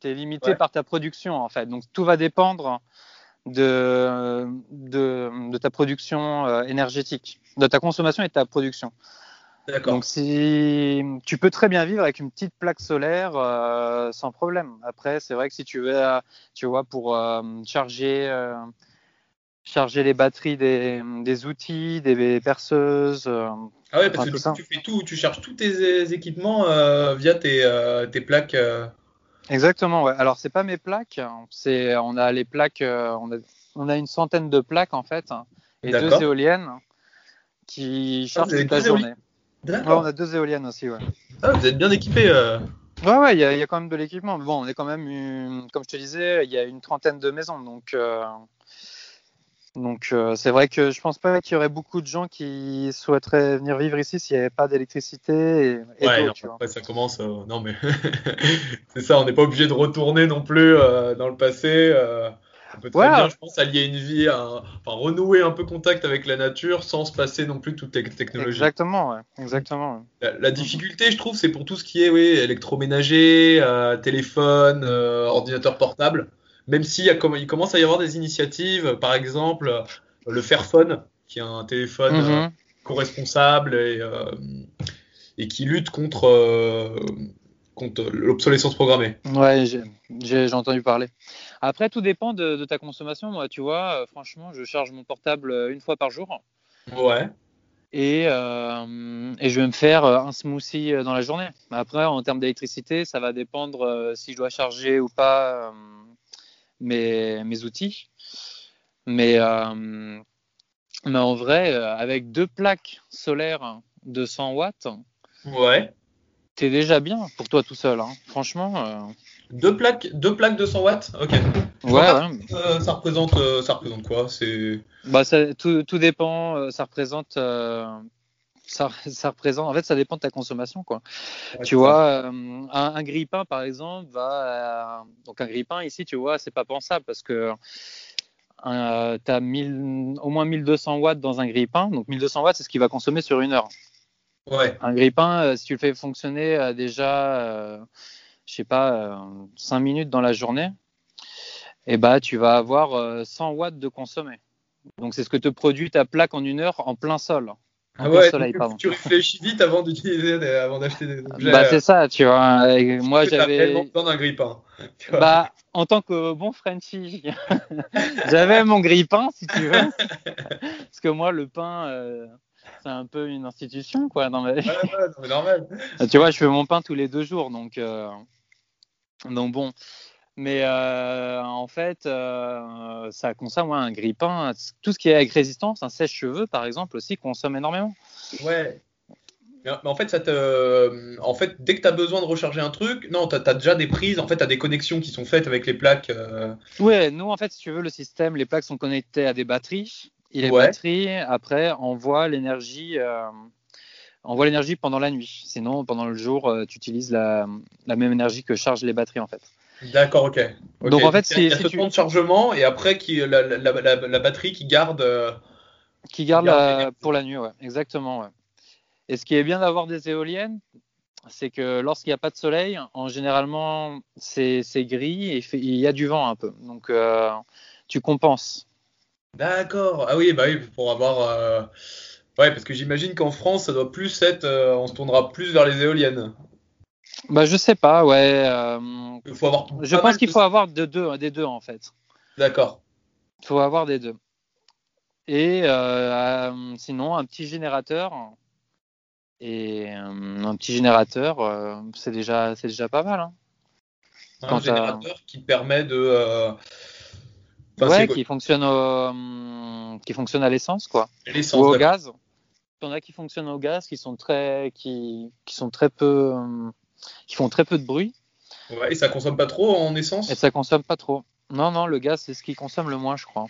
Tu es limité Ouais. par ta production, en fait. Donc, tout va dépendre de, de, de ta production euh, énergétique, de ta consommation et de ta production. Donc, si tu peux très bien vivre avec une petite plaque solaire euh, sans problème. Après, c'est vrai que si tu veux, tu vois, pour euh, charger, euh, charger les batteries des, des outils, des perceuses, Ah ouais, parce enfin, que tu fais tout, tu charges tous tes équipements via tes, tes plaques. Exactement, ouais. Alors, c'est pas mes plaques, hein. c'est on a les plaques, euh, on, a, on a une centaine de plaques en fait, hein, et deux éoliennes qui chargent vous avez toute la journée. Ouais, on a deux éoliennes aussi, ouais. Ah, vous êtes bien équipé. euh. Ouais, ouais, il y, a- il y a quand même de l'équipement. Bon, on est quand même, une- comme je te disais, il y a une trentaine de maisons, donc. euh, Donc euh, c'est vrai que je pense pas qu'il y aurait beaucoup de gens qui souhaiteraient venir vivre ici s'il n'y avait pas d'électricité et, et Ouais, d'eau, non, tu vois. après ça commence. euh, non, mais c'est ça, on n'est pas obligé de retourner non plus euh, dans le passé. on peut très Ouais. bien, je pense, allier une vie, à enfin renouer un peu contact avec la nature sans se passer non plus de toute les technologies. Exactement, ouais. Exactement. La, la difficulté, je trouve, c'est pour tout ce qui est oui, électroménager, téléphone, ordinateur portable. Même s'il commence à y avoir des initiatives, par exemple euh, le Fairphone, qui est un téléphone Mhm. co-responsable et, euh, et qui lutte contre, contre l'obsolescence programmée. Ouais, j'ai entendu parler. Après, tout dépend de, de ta consommation. Moi, tu vois, franchement, je charge mon portable une fois par jour Ouais. et, euh, et je vais me faire un smoothie dans la journée. Après, en termes d'électricité, ça va dépendre si je dois charger ou pas mes, mes outils. Mais, euh, mais en vrai, euh, avec deux plaques solaires de 100 watts, Ouais. t'es déjà bien pour toi tout seul. hein. Franchement, euh, Deux plaques, deux plaques de 100 watts. Ok. ouais, ouais. Euh, ça représente, ça représente quoi? C'est Bah, ça, tout, tout dépend. Ça représente, ça, ça représente. En fait, ça dépend de ta consommation, quoi. tu vois, euh, un, un grille-pain, par exemple, va. euh, donc un grille-pain ici, tu vois, c'est pas pensable parce que euh, tu as au moins 1200 watts dans un grille-pain. Donc 1200 watts, c'est ce qu'il va consommer sur une heure. Ouais. Un grille-pain, euh, si tu le fais fonctionner déjà, je sais pas, 5 minutes dans la journée, et bah tu vas avoir euh, 100 watts de consommé. Donc c'est ce que te produit ta plaque en une heure en plein sol. Ah ouais, soleil, donc, pardon. tu réfléchis vite avant d'utiliser, avant d'acheter des objets. Bah c'est ça, tu vois. Et moi j'avais, besoin d'un vois. bah en tant que bon Frenchie, j'avais mon grille-pain si tu veux, parce que moi le pain euh, c'est un peu une institution quoi dans ma vie. Ouais, ouais, normal. Tu vois, je fais mon pain tous les deux jours, donc, euh, donc bon. Mais euh, en fait, euh, ça consomme ouais, un grille-pain. Tout ce qui est avec résistance, un sèche-cheveux par exemple aussi consomme énormément. Ouais. Mais, en fait, ça te... en fait, dès que tu as besoin de recharger un truc, non, tu as, déjà des prises, en fait, tu as des connexions qui sont faites avec les plaques. euh, Ouais, nous en fait, si tu veux, le système, les plaques sont connectées à des batteries. Et les Ouais. batteries, après, envoient l'énergie. euh, envoient l'énergie pendant la nuit. Sinon, pendant le jour, euh, tu utilises la, la même énergie que chargent les batteries en fait. D'accord, ok. Donc, en fait, il y a, il y a si- ce temps tu- de chargement et après qui, la, la, la, la- la batterie qui garde. euh, Qui garde pour la nuit, ouais, exactement. Ouais. Et ce qui est bien d'avoir des éoliennes, c'est que lorsqu'il n'y a pas de soleil, en généralement c'est c'est gris et il y a du vent un peu. Donc euh, tu compenses. D'accord. Ah oui, bah oui, pour avoir. euh, Ouais, parce que j'imagine qu'en France, ça doit plus être. euh, On se tournera plus vers les éoliennes. Bah je sais pas, ouais. euh, Il faut avoir. je pense qu'il de- faut avoir de deux, des deux en fait. D'accord. Il faut avoir des deux. Et euh, euh, sinon un petit générateur. Et euh, un petit générateur, c'est déjà, c'est déjà pas mal. hein. Un Quand générateur qui permet de. enfin, ouais, qui fonctionne, au- qui fonctionne à l'essence, quoi. L'essence. ou au gaz. Il y en a qui fonctionnent au gaz, qui sont très, qui, qui sont très peu, qui font très peu de bruit Ouais, et ça consomme pas trop en essence et ça consomme pas trop. Non, non, le gaz c'est ce qui consomme le moins, je crois.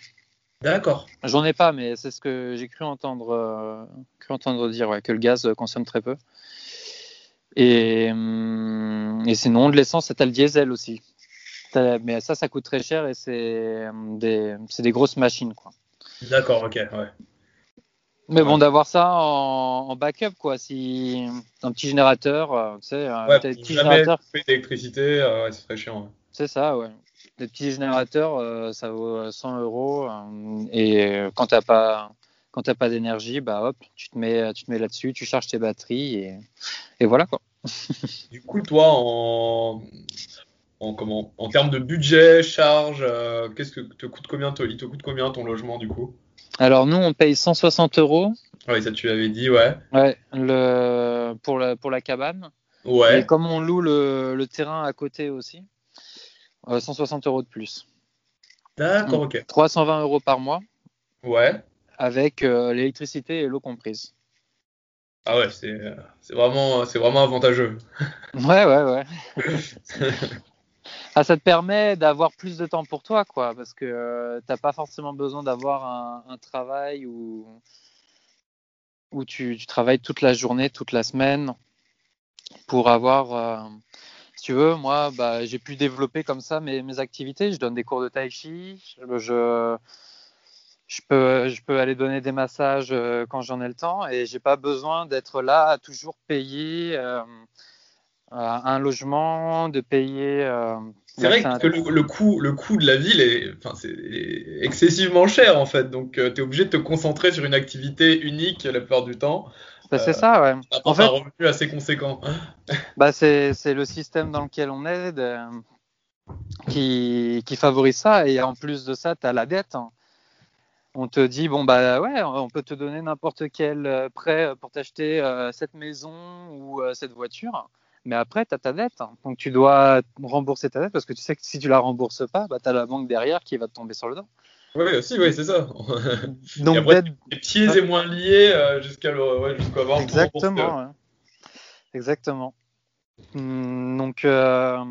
D'accord. J'en ai pas, mais c'est ce que j'ai cru entendre, euh, cru entendre dire, ouais, que le gaz consomme très peu. Et, hum, et sinon, de l'essence, c'est le diesel aussi. Mais ça, ça coûte très cher et c'est hum, des, des grosses machines. quoi. D'accord, ok, ouais. Mais bon, d'avoir ça en, backup, quoi. Si un petit générateur, euh, tu sais, un ouais, petit générateur. d'électricité, euh, c'est très chiant. C'est ça, ouais. Des petits générateurs, euh, ça vaut 100 euros. et quand t'as pas, quand t'as pas d'énergie, bah hop, tu te mets, tu te mets là-dessus, tu charges tes batteries et, et voilà quoi. du coup, toi, en, en comment, en termes de budget, charge, qu'est-ce que te coûte combien, il te coûte combien ton logement du coup? Alors nous, on paye 160 euros. Oui, ça tu l'avais dit, ouais. Ouais, le, pour, la, pour la cabane. Ouais. Et comme on loue le, terrain à côté aussi, 160 euh, euros de plus. D'accord, ok. 320 euros par mois. Ouais. Avec euh, l'électricité et l'eau comprise. Ah ouais, c'est vraiment, vraiment avantageux. Ouais, ouais, ouais. Ah, ça te permet d'avoir plus de temps pour toi, quoi, parce que euh, tu n'as pas forcément besoin d'avoir un, travail où, tu, travailles toute la journée, toute la semaine, pour avoir, euh, si tu veux, moi, bah, j'ai pu développer comme ça mes, activités. Je donne des cours de tai chi, je, peux, aller donner des massages euh, quand j'en ai le temps, et j'ai pas besoin d'être là à toujours payer. Un logement, de payer c'est vrai que le, coût, le coût de la ville est, enfin, c'est excessivement cher en fait, donc euh, tu es obligé de te concentrer sur une activité unique la plupart du temps. Bah, c'est ça, ouais. En fait, un revenu assez conséquent. bah, c'est le système dans lequel on est qui, qui, favorise ça, et en plus de ça, tu as la dette. On te dit, bon, bah ouais, on peut te donner n'importe quel euh, prêt pour t'acheter euh, cette maison ou cette voiture mais après, tu as ta dette. Hein. Donc, tu dois rembourser ta dette parce que tu sais que si tu la rembourses pas, bah, tu as la banque derrière qui va te tomber sur le dos. Oui, aussi, oui, c'est ça. Donc, après, les pieds et moins liés euh, jusqu'à ouais, Exactement. Exactement. Hum, donc, euh,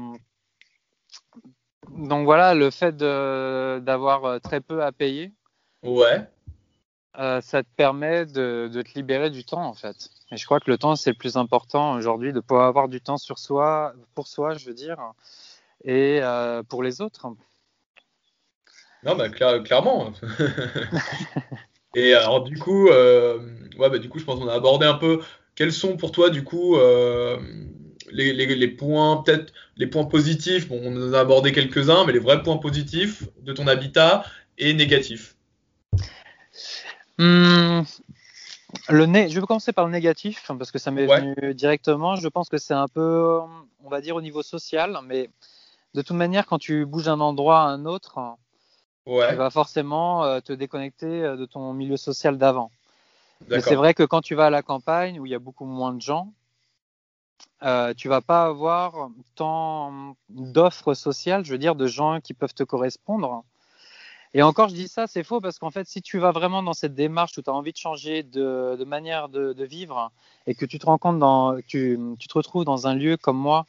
donc voilà, le fait d'avoir euh, très peu à payer. Ouais. Euh, ça te permet de, te libérer du temps en fait. Et je crois que le temps c'est le plus important aujourd'hui, de pouvoir avoir du temps sur soi, pour soi, je veux dire, et euh, pour les autres. Non, bah, clairement. et alors du coup, euh, ouais, bah, du coup, je pense qu'on a abordé un peu quels sont pour toi du coup les, les, points, peut-être les points positifs. Bon, on en a abordé quelques-uns, mais les vrais points positifs de ton habitat et négatifs. Hmm, le Je vais commencer par le négatif, parce que ça m'est venu directement. Je pense que c'est un peu, on va dire, au niveau social, mais de toute manière, quand tu bouges d'un endroit à un autre, tu vas forcément euh, te déconnecter euh, de ton milieu social d'avant. Mais c'est vrai que quand tu vas à la campagne, où il y a beaucoup moins de gens, euh, tu vas pas avoir tant d'offres sociales, je veux dire, de gens qui peuvent te correspondre. Et encore, je dis ça, c'est faux parce qu'en fait, si tu vas vraiment dans cette démarche où tu as envie de changer de, manière de, vivre et que tu te rends compte, dans, tu, tu, te retrouves dans un lieu comme moi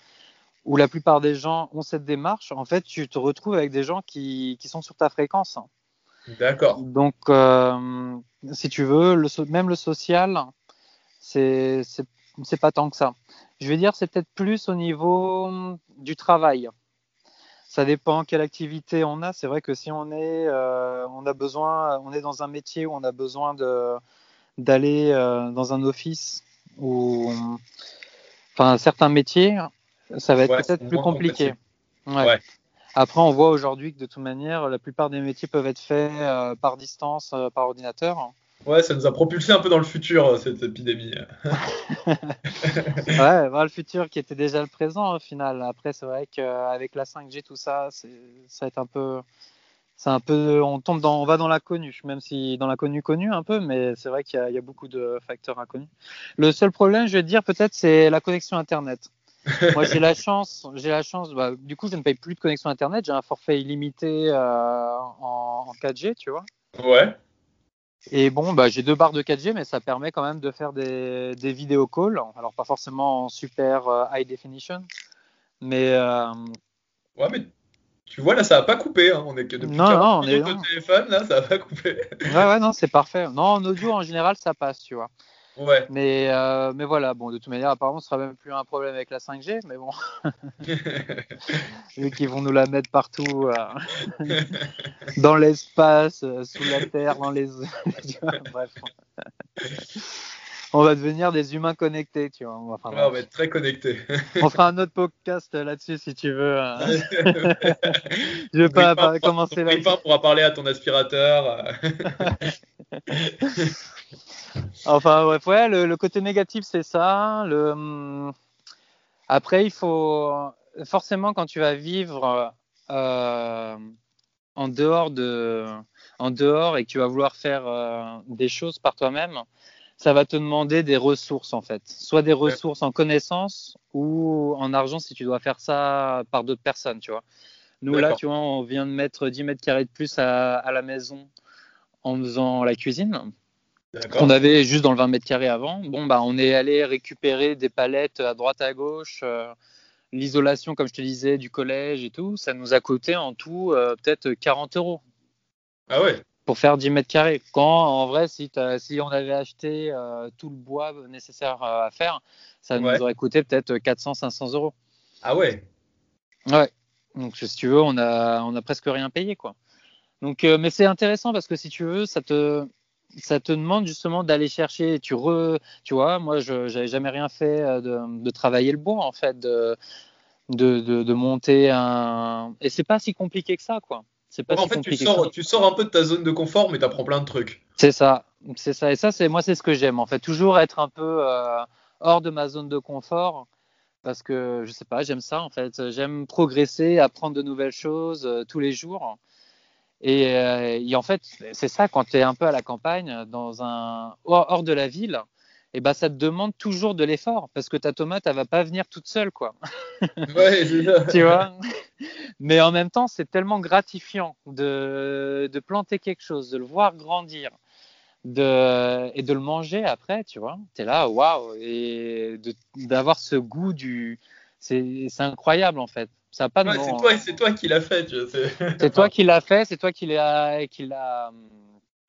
où la plupart des gens ont cette démarche, en fait, tu te retrouves avec des gens qui, qui sont sur ta fréquence. D'accord. Donc, euh, si tu veux, le, même le social, c'est pas tant que ça. Je vais dire, c'est peut-être plus au niveau du travail ça dépend quelle activité on a. C'est vrai que si on est, euh, on a besoin, on est dans un métier où on a besoin de d'aller euh, dans un office ou, enfin, certains métiers, ça va être peut-être plus compliqué. Après, on voit aujourd'hui que de toute manière, la plupart des métiers peuvent être faits euh, par distance, par ordinateur. Ouais, ça nous a propulsé un peu dans le futur, euh, cette épidémie. ouais, le futur qui était déjà le présent au final. Après, c'est vrai qu'avec la 5G, tout ça, ça va être un peu. C'est un peu, on tombe dans, on va dans l'inconnu, même si dans l'inconnu connu un peu, mais c'est vrai qu'il y, a beaucoup de facteurs inconnus. Le seul problème, je vais dire peut-être, c'est la connexion internet. Moi, j'ai la chance, j'ai la chance. Bah, du coup, je ne paye plus de connexion internet. J'ai un forfait illimité euh, en, en 4G, tu vois. Ouais. Et bon, bah, j'ai deux barres de 4G, mais ça permet quand même de faire des, des vidéo calls. Alors, pas forcément en super euh, high definition, mais. Euh, ouais, mais Tu vois, là, ça n'a pas coupé. Hein. On est que depuis non, non, on est au téléphone, là, ça n'a pas coupé. ouais, ouais, non, c'est parfait. Non, en audio, en général, ça passe, tu vois. Ouais. Mais, euh, mais voilà, bon, de toute manière, apparemment, ce sera même plus un problème avec la 5G, mais bon. Vu qu'ils vont nous la mettre partout, euh, dans l'espace, euh, sous la terre, dans les. Bref. On va devenir des humains connectés, tu vois. On va être très connectés. on fera un autre podcast là-dessus si tu veux. Hein. Je vais pas, pas commencer là. On pourra parler à ton aspirateur. enfin, bref, ouais, le, côté négatif, c'est ça. Le... Hum, après, il faut forcément, quand tu vas vivre euh, en, dehors de... en dehors et que tu vas vouloir faire euh, des choses par toi-même, ça va te demander des ressources en fait. Soit des ressources en connaissances ou en argent si tu dois faire ça par d'autres personnes, tu vois. Nous, là, tu vois, on vient de mettre 10 mètres carrés de plus à, à la maison en faisant la cuisine qu'on avait juste dans le 20 mètres carrés avant. Bon, bah, on est allé récupérer des palettes à droite à gauche. Euh, l'isolation, comme je te disais, du collège et tout, ça nous a coûté en tout euh, peut-être 40 euros. Ah ouais Pour faire 10 mètres carrés. Quand en vrai, si, si on avait acheté euh, tout le bois nécessaire à faire, ça nous aurait coûté peut-être 400-500 euros. Ah ouais Ouais. Donc si tu veux, on a, on a presque rien payé quoi. Donc, mais c'est intéressant parce que si tu veux, ça te, ça te demande justement d'aller chercher. Tu, re, tu vois, moi, je n'avais jamais rien fait euh, de, de, travailler le bois, en fait, de, de, de, monter un. Et c'est pas si compliqué que ça, quoi. C'est pas en fait, tu sors, tu sors un peu de ta zone de confort, mais tu apprends plein de trucs. C'est ça, c'est ça. Et ça, c'est moi, c'est ce que j'aime, en fait. Toujours être un peu euh, hors de ma zone de confort. Parce que je sais pas, j'aime ça en fait. J'aime progresser, apprendre de nouvelles choses euh, tous les jours. Euh, et, en fait, c'est ça, quand tu es un peu à la campagne, dans un, hors, de la ville, et eh ben, ça te demande toujours de l'effort parce que ta tomate, elle va pas venir toute seule, quoi. Ouais, tu vois? Mais en même temps, c'est tellement gratifiant de, de, planter quelque chose, de le voir grandir de, et de le manger après, tu vois. Tu es là, waouh, et d'avoir ce goût du. C'est incroyable, en fait. Ça pas de c'est toi, c'est toi qui l'as fait. C'est toi qui l'as fait, c'est toi qui l'a,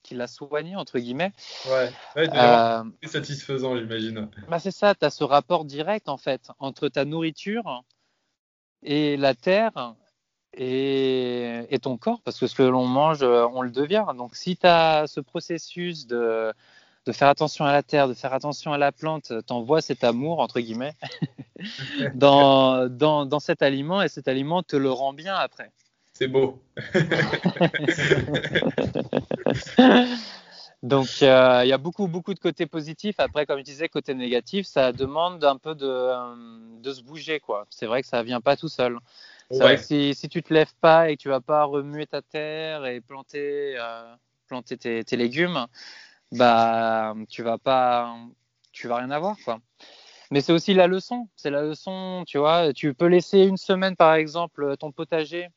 qui l'a, soigné entre guillemets. Ouais. ouais euh, c'est satisfaisant, j'imagine. Bah c'est ça. Tu as ce rapport direct en fait entre ta nourriture et la terre et, et ton corps, parce que ce que l'on mange, on le devient. Donc si tu as ce processus de de faire attention à la terre, de faire attention à la plante, t'envoies cet amour, entre guillemets, dans, dans, dans, cet aliment et cet aliment te le rend bien après. C'est beau. Donc, euh, il y a beaucoup, beaucoup de côtés positifs. Après, comme je disais, côté négatif, ça demande un peu de, euh, de se bouger. quoi. C'est vrai que ça ne vient pas tout seul. C'est vrai que si, si tu te lèves pas et que tu vas pas remuer ta terre et planter, euh, planter tes, tes, légumes, bah tu vas pas tu vas rien avoir quoi. Mais c'est aussi la leçon, c'est la leçon, tu vois, tu peux laisser une semaine par exemple ton potager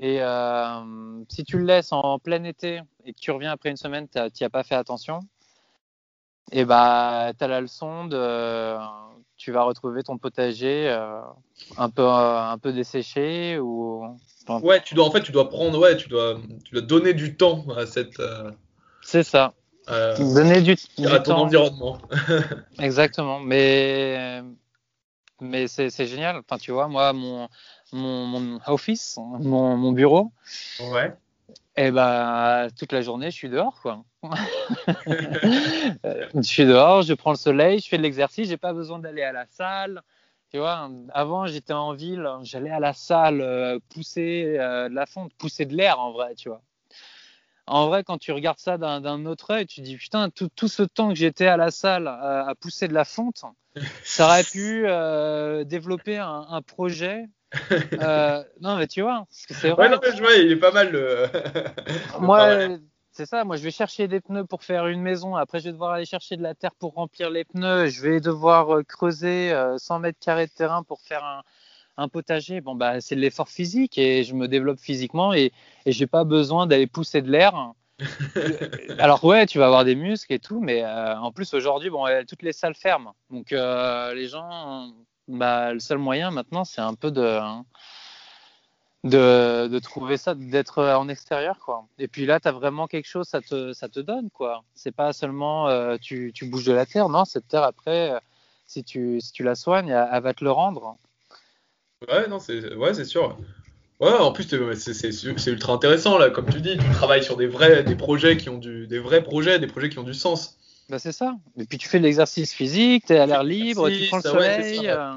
et euh, si tu le laisses en plein été et que tu reviens après une semaine, tu n'y as pas fait attention, et bah tu as la leçon de tu vas retrouver ton potager euh, un peu un peu desséché ou ouais tu dois en fait tu dois prendre ouais tu dois tu dois donner du temps à cette euh, c'est ça euh, Donner du, à ton environnement. Exactement, mais mais c'est génial. Enfin, tu vois, moi, mon, mon, mon office, mon, mon, bureau, ouais. et eh ben, toute la journée, je suis dehors, quoi. je suis dehors, je prends le soleil, je fais de l'exercice, j'ai pas besoin d'aller à la salle. Tu vois, avant, j'étais en ville, j'allais à la salle euh, pousser euh, de la fonte, pousser de l'air en vrai, tu vois en vrai, quand tu regardes ça d'un autre œil, tu dis putain, tout, tout ce temps que j'étais à la salle à, pousser de la fonte, ça aurait pu euh, développer un, projet. Euh, non, mais tu vois, c'est vrai. Ouais, non, mais je vois, il est pas mal. Le... moi, c'est ça. Moi, je vais chercher des pneus pour faire une maison. Après, je vais devoir aller chercher de la terre pour remplir les pneus. Je vais devoir euh, creuser 100 mètres carrés de terrain pour faire un, un potager, bon, bah, c'est de l'effort physique et je me développe physiquement et, et j'ai pas besoin d'aller pousser de l'air. Alors ouais, tu vas avoir des muscles et tout, mais euh, en plus aujourd'hui, bon, toutes les salles ferment, donc euh, les gens, bah, le seul moyen maintenant, c'est un peu de de, de trouver ça, d'être en extérieur, quoi. Et puis là, tu as vraiment quelque chose, ça te, ça te donne, quoi. C'est pas seulement euh, tu, tu, bouges de la terre, non, cette terre, après, euh, si, tu, si tu la soignes, elle, va te le rendre. Ouais, non, c'est ouais, sûr. Ouais, en plus, c'est ultra intéressant, là, comme tu dis, tu travailles sur des vrais des projets qui ont du, des vrais projets, des projets qui ont du sens. Bah, c'est ça. Et puis tu fais de l'exercice physique, tu es à l'air libre, tu prends le soleil, ouais, euh,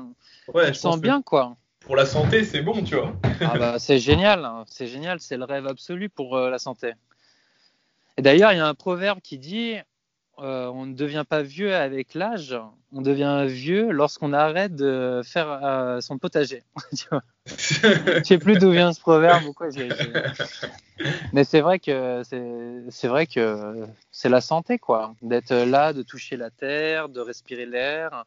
ouais, tu te sens bien, quoi pour la santé, c'est bon, tu vois. ah bah, c'est génial, hein. c'est génial, c'est le rêve absolu pour euh, la santé. Et d'ailleurs, il y a un proverbe qui dit euh, on ne devient pas vieux avec l'âge, on devient vieux lorsqu'on arrête de faire euh, son potager. tu vois Je sais plus d'où vient ce proverbe. Mais c'est vrai que c'est vrai que c'est la santé, quoi. D'être là, de toucher la terre, de respirer l'air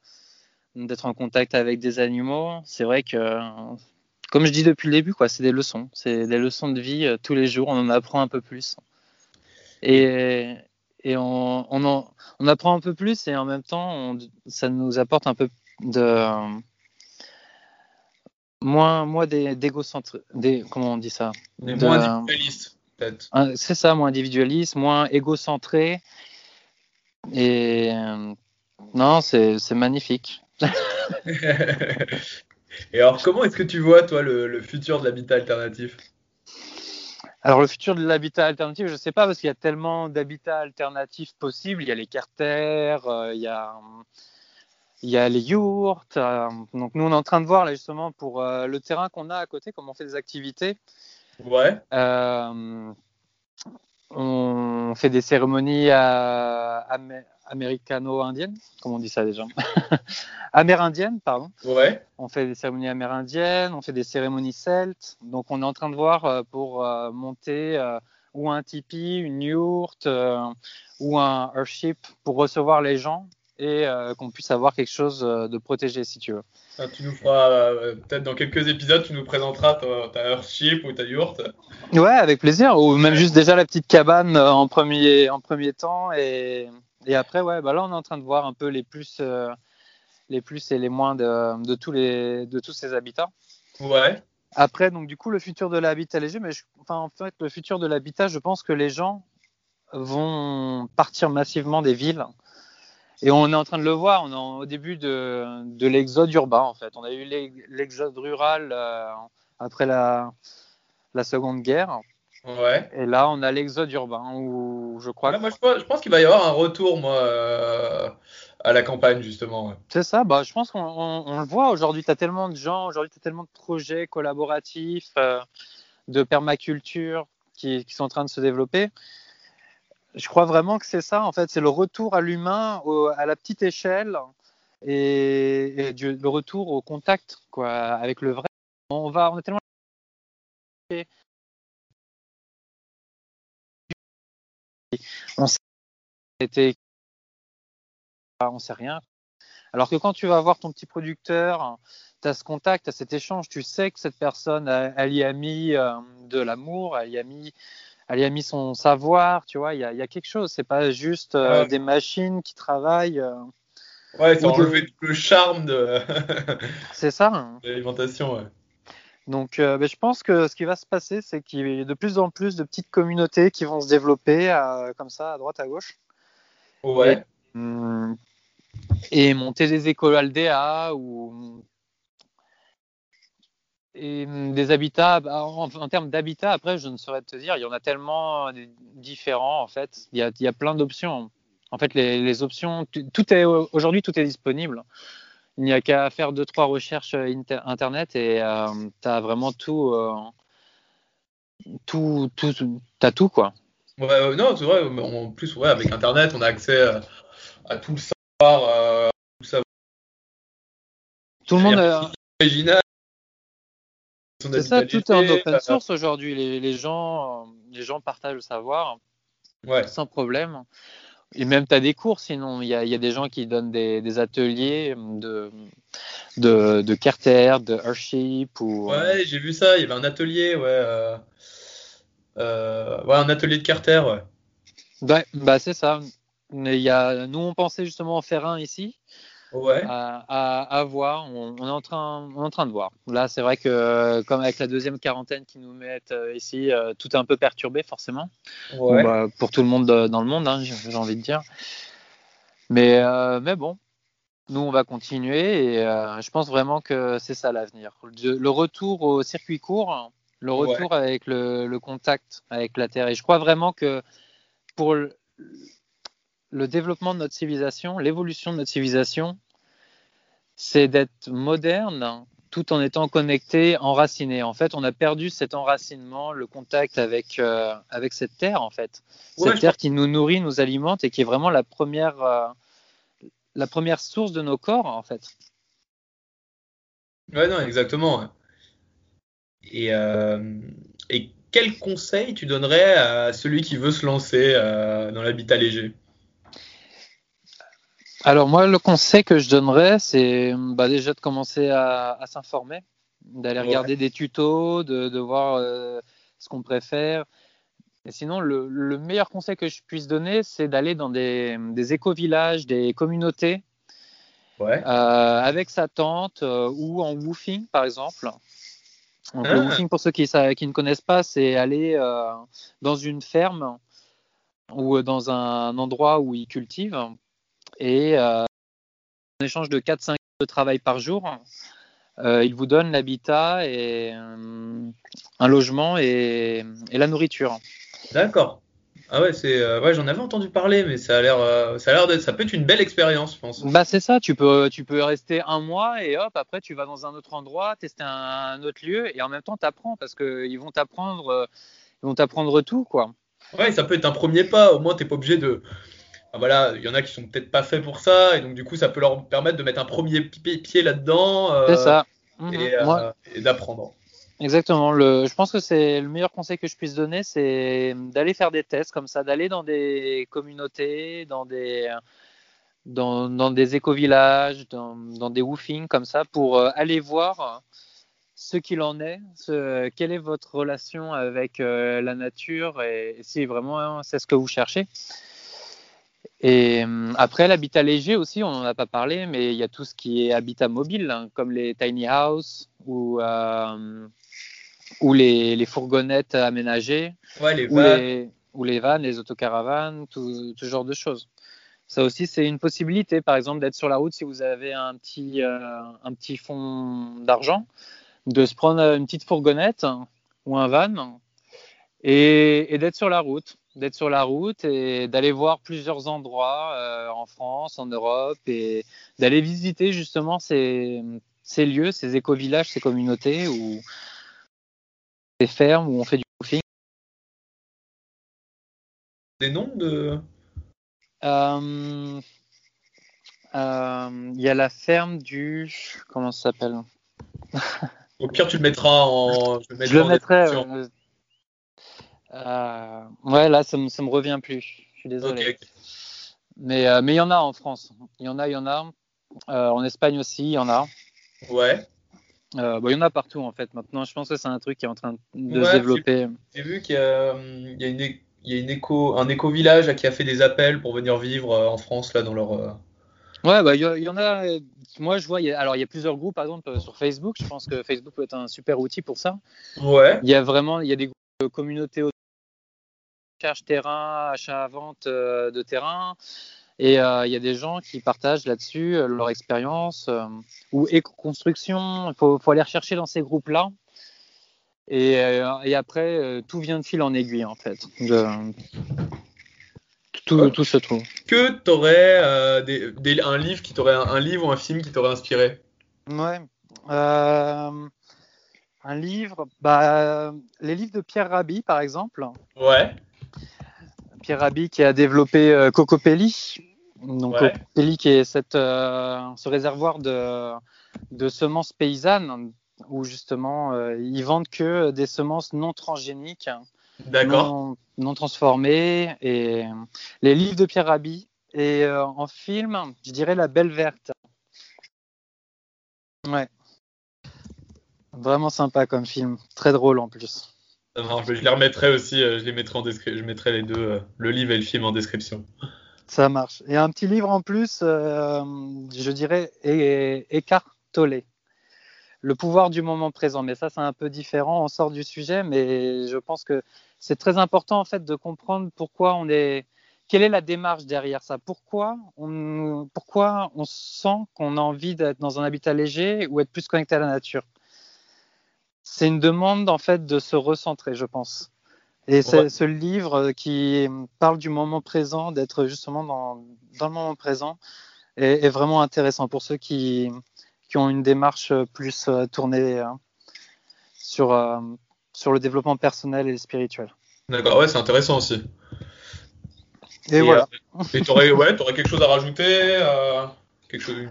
d'être en contact avec des animaux. C'est vrai que, comme je dis depuis le début, quoi, c'est des leçons. C'est des leçons de vie euh, tous les jours. On en apprend un peu plus. Et, et on, on, on, apprend un peu plus et en même temps, ça nous apporte un peu de moins, moins d'égocentre, des, comment on dit ça? Des moins individualiste, peut-être. C'est ça, moins individualiste, moins égocentré. Et non, c'est magnifique. Et alors, comment est-ce que tu vois, toi, le, futur de l'habitat alternatif? Alors le futur de l'habitat alternatif, je ne sais pas parce qu'il y a tellement d'habitats alternatifs possibles. Il y a les carters, euh, il, y a, il y a les yurts. Euh, donc nous on est en train de voir là justement pour euh, le terrain qu'on a à côté, comment on fait des activités. Ouais. On fait des cérémonies à, américano-indienne, comment on dit ça déjà Amérindienne, pardon. Ouais. On fait des cérémonies amérindiennes, on fait des cérémonies celtes. Donc on est en train de voir euh, pour euh, monter euh, ou un tipi, une yourte ou un airship pour recevoir les gens et qu'on puisse avoir quelque chose de protégé si tu veux. Ah, tu nous feras peut-être dans quelques épisodes, tu nous présenteras ta, ta ou ta yourte. Ouais, avec plaisir. Ou même juste déjà la petite cabane en premier, en premier temps et et après, ouais, bah là, on est en train de voir un peu les plus, euh, les plus et les moins de, de, tous les, de tous ces habitats. Ouais. Après, donc, du coup, le futur de l'habitat léger, mais enfin, en fait, le futur de l'habitat, je pense que les gens vont partir massivement des villes. Et on est en train de le voir, on est au début de, de l'exode urbain, en fait. On a eu l'exode rural euh, après la, la Seconde Guerre. Ouais. Et là, on a l'exode urbain où je crois. moi, je pense, qu'il va y avoir un retour, moi, euh, à la campagne, justement. C'est ça. Bah, je pense qu'on le voit aujourd'hui. Tu as tellement de gens, aujourd'hui, tu as tellement de projets collaboratifs, euh, de permaculture qui, qui, sont en train de se développer. Je crois vraiment que c'est ça, en fait. C'est le retour à l'humain, à la petite échelle et, le retour au contact quoi, avec le vrai. On, va, on est tellement on sait, on sait rien. Alors que quand tu vas voir ton petit producteur, tu as ce contact, tu as cet échange, tu sais que cette personne, elle, y a mis euh, de l'amour, elle y a mis, elle y a mis son savoir, tu vois, il y a, y a, quelque chose. C'est pas juste euh, des machines qui travaillent. Euh, ouais, ça enlevé le charme de. c'est ça. l'alimentation, ouais. Donc, euh, ben, je pense que ce qui va se passer, c'est qu'il y a de plus en plus de petites communautés qui vont se développer comme ça, à droite, à gauche. Ouais. Et, monter des écoles Aldea ou et des habitats. Bah, en, termes d'habitat, après, je ne saurais te dire. Il y en a tellement différents, en fait. Il y a, il y a plein d'options. En fait, les, les options, tout est aujourd'hui, tout est disponible il n'y a qu'à faire deux trois recherches euh, internet et euh, tu as vraiment tout euh, tout tout as tout quoi ouais, non c'est vrai en plus ouais, avec internet on a accès à, tout le savoir tout, le tout le monde original c'est ça tout est en open source aujourd'hui les, les, gens les gens partagent le savoir ouais. sans problème et même, tu as des cours, sinon. Il y a, y a, des gens qui donnent des, des ateliers de, de, de, Carter, de Earthship. Ou... Ouais, j'ai vu ça. Il y avait un atelier, ouais. Euh, euh, ouais, un atelier de Carter, ouais. Ouais, bah c'est ça. Mais y a, nous, on pensait justement en faire un ici. Ouais. À, à, voir. On, est en train, on est en train de voir. Là, c'est vrai que comme avec la deuxième quarantaine qui nous met ici, tout est un peu perturbé forcément. Ouais. Bah, pour tout le monde dans le monde, hein, j'ai envie de dire. Mais, mais bon, nous, on va continuer et je pense vraiment que c'est ça l'avenir. Le retour au circuit court, le retour avec le, le, contact avec la Terre. Et je crois vraiment que pour le, développement de notre civilisation, l'évolution de notre civilisation, c'est d'être moderne tout en étant connecté, enraciné. En fait, on a perdu cet enracinement, le contact avec, euh, avec cette terre, en fait. Cette terre qui nous nourrit, nous alimente et qui est vraiment la première, euh, la première source de nos corps, en fait. Ouais, non, exactement. Et, euh, et quel conseil tu donnerais à celui qui veut se lancer dans l'habitat léger? Alors moi, le conseil que je donnerais, c'est bah, déjà de commencer à, s'informer, d'aller regarder des tutos, de, voir euh, ce qu'on préfère. Et sinon, le, meilleur conseil que je puisse donner, c'est d'aller dans des, éco-villages, des communautés, euh, avec sa tante euh, ou en woofing, par exemple. Le ah. woofing, pour ceux qui, qui, ne connaissent pas, c'est aller dans une ferme ou dans un endroit où ils cultivent et euh, en échange de 4-5 heures de travail par jour, euh, il vous donne l'habitat et euh, un logement et, la nourriture. D'accord. Ah ouais, c'est ouais, j'en avais entendu parler, mais ça a l'air, ça a l'air d'être, ça peut être une belle expérience, je pense. Bah c'est ça. Tu peux, tu peux rester un mois et hop, après tu vas dans un autre endroit, tester un, autre lieu et en même temps t'apprends parce qu'ils vont t'apprendre, ils vont t'apprendre tout quoi. Ouais, ça peut être un premier pas. Au moins t'es pas obligé de voilà, il y en a qui sont peut-être pas faits pour ça, et donc du coup, ça peut leur permettre de mettre un premier pied là-dedans. Euh, c'est ça. Mhm. Euh, et, d'apprendre. Exactement. Le, je pense que c'est le meilleur conseil que je puisse donner, c'est d'aller faire des tests comme ça, d'aller dans des communautés, dans des dans, dans des éco-villages, dans, dans, des woofings comme ça, pour euh, aller voir ce qu'il en est, ce, quelle est votre relation avec la nature et, et si vraiment hein, c'est ce que vous cherchez. Et euh, après, l'habitat léger aussi, on n'en a pas parlé, mais il y a tout ce qui est habitat mobile, hein, comme les tiny houses ou, euh, ou les, les, fourgonnettes aménagées, les ou, les, ou, les, vannes, les autocaravanes, tout, ce genre de choses. Ça aussi, c'est une possibilité, par exemple, d'être sur la route si vous avez un petit, euh, un petit fonds d'argent, de se prendre une petite fourgonnette ou un van et, et d'être sur la route d'être sur la route et d'aller voir plusieurs endroits euh, en France, en Europe et d'aller visiter justement ces, ces lieux, ces éco-villages, ces communautés ou ces fermes où on fait du roofing. Des noms de. Euh, euh, il y a la ferme du. Comment ça s'appelle? Au pire, tu le mettras en. Je, le, mettrai. Euh, ouais, là, ça me, me revient plus. Je suis désolé. Mais euh, mais il y en a en France. Il y en a, il y en a. Euh, en Espagne aussi, il y en a. Ouais. Bah, il y en a partout en fait. Maintenant, je pense que c'est un truc qui est en train de se développer. J'ai vu qu'il y a, il y a, une, il y a une éco, un éco-village qui a fait des appels pour venir vivre en France là dans leur. Ouais, bah, il y, en a. Moi, je vois. alors, il y a plusieurs groupes, par exemple, sur Facebook. Je pense que Facebook peut être un super outil pour ça. Ouais. Il y a vraiment, il y a des groupes de communautés terrain, achat-vente euh, de terrain. Et euh, il y a des gens qui partagent là-dessus euh, leur expérience ou éco-construction. Il faut, aller rechercher dans ces groupes-là. Et, et, après, tout vient de fil en aiguille, en fait. Tout, tout, se trouve. Que t'aurais un livre qui t'aurait un, livre ou un film qui t'aurait inspiré? Ouais. un livre, bah, les livres de Pierre Rabhi, par exemple. Ouais. Pierre Rabhi qui a développé euh, Cocopelli. Donc Cocopelli qui est cette, euh, ce réservoir de, de, semences paysannes où justement euh, ils vendent que des semences non transgéniques, non, non, transformées. Et les livres de Pierre Rabhi et en film, je dirais La Belle Verte. Ouais. Vraiment sympa comme film, très drôle en plus je les remettrai aussi, euh, je les mettrai en je mettrai les deux, euh, le livre et le film en description. Ça marche. Et un petit livre en plus, euh, je dirais Eckhart Tolle. Le pouvoir du moment présent. Mais ça, c'est un peu différent. On sort du sujet, mais je pense que c'est très important en fait de comprendre pourquoi on est. Quelle est la démarche derrière ça Pourquoi on, pourquoi on sent qu'on a envie d'être dans un habitat léger ou être plus connecté à la nature C'est une demande en fait de se recentrer, je pense. Et ce livre qui parle du moment présent, d'être justement dans, dans, le moment présent, est, est, vraiment intéressant pour ceux qui, qui ont une démarche plus euh, tournée hein, sur, euh, sur le développement personnel et spirituel. D'accord, ouais, c'est intéressant aussi. Et, voilà. Euh, et tu aurais, ouais, aurais, quelque chose à rajouter euh, quelque chose...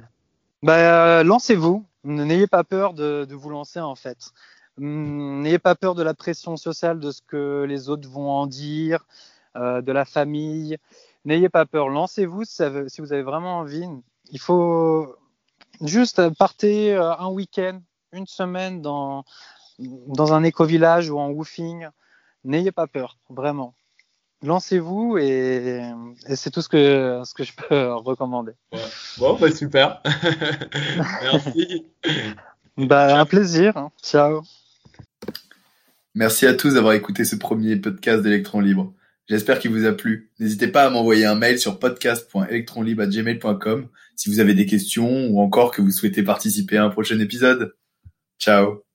bah, Lancez-vous, n'ayez pas peur de, de, vous lancer en fait. Hum, n'ayez pas peur de la pression sociale, de ce que les autres vont en dire, euh, de la famille. N'ayez pas peur, lancez-vous si, si, vous avez vraiment envie. Il faut juste partir euh, un week-end, une semaine dans, dans un éco-village ou en woofing. N'ayez pas peur, vraiment. Lancez-vous et, et c'est tout ce que, ce que je peux recommander. Ouais. Bon, bah super. Merci. Bah, un plaisir. Hein. Ciao. Merci à tous d'avoir écouté ce premier podcast d'Electron Libre. J'espère qu'il vous a plu. N'hésitez pas à m'envoyer un mail sur podcast.electronlibre.gmail.com si vous avez des questions ou encore que vous souhaitez participer à un prochain épisode. Ciao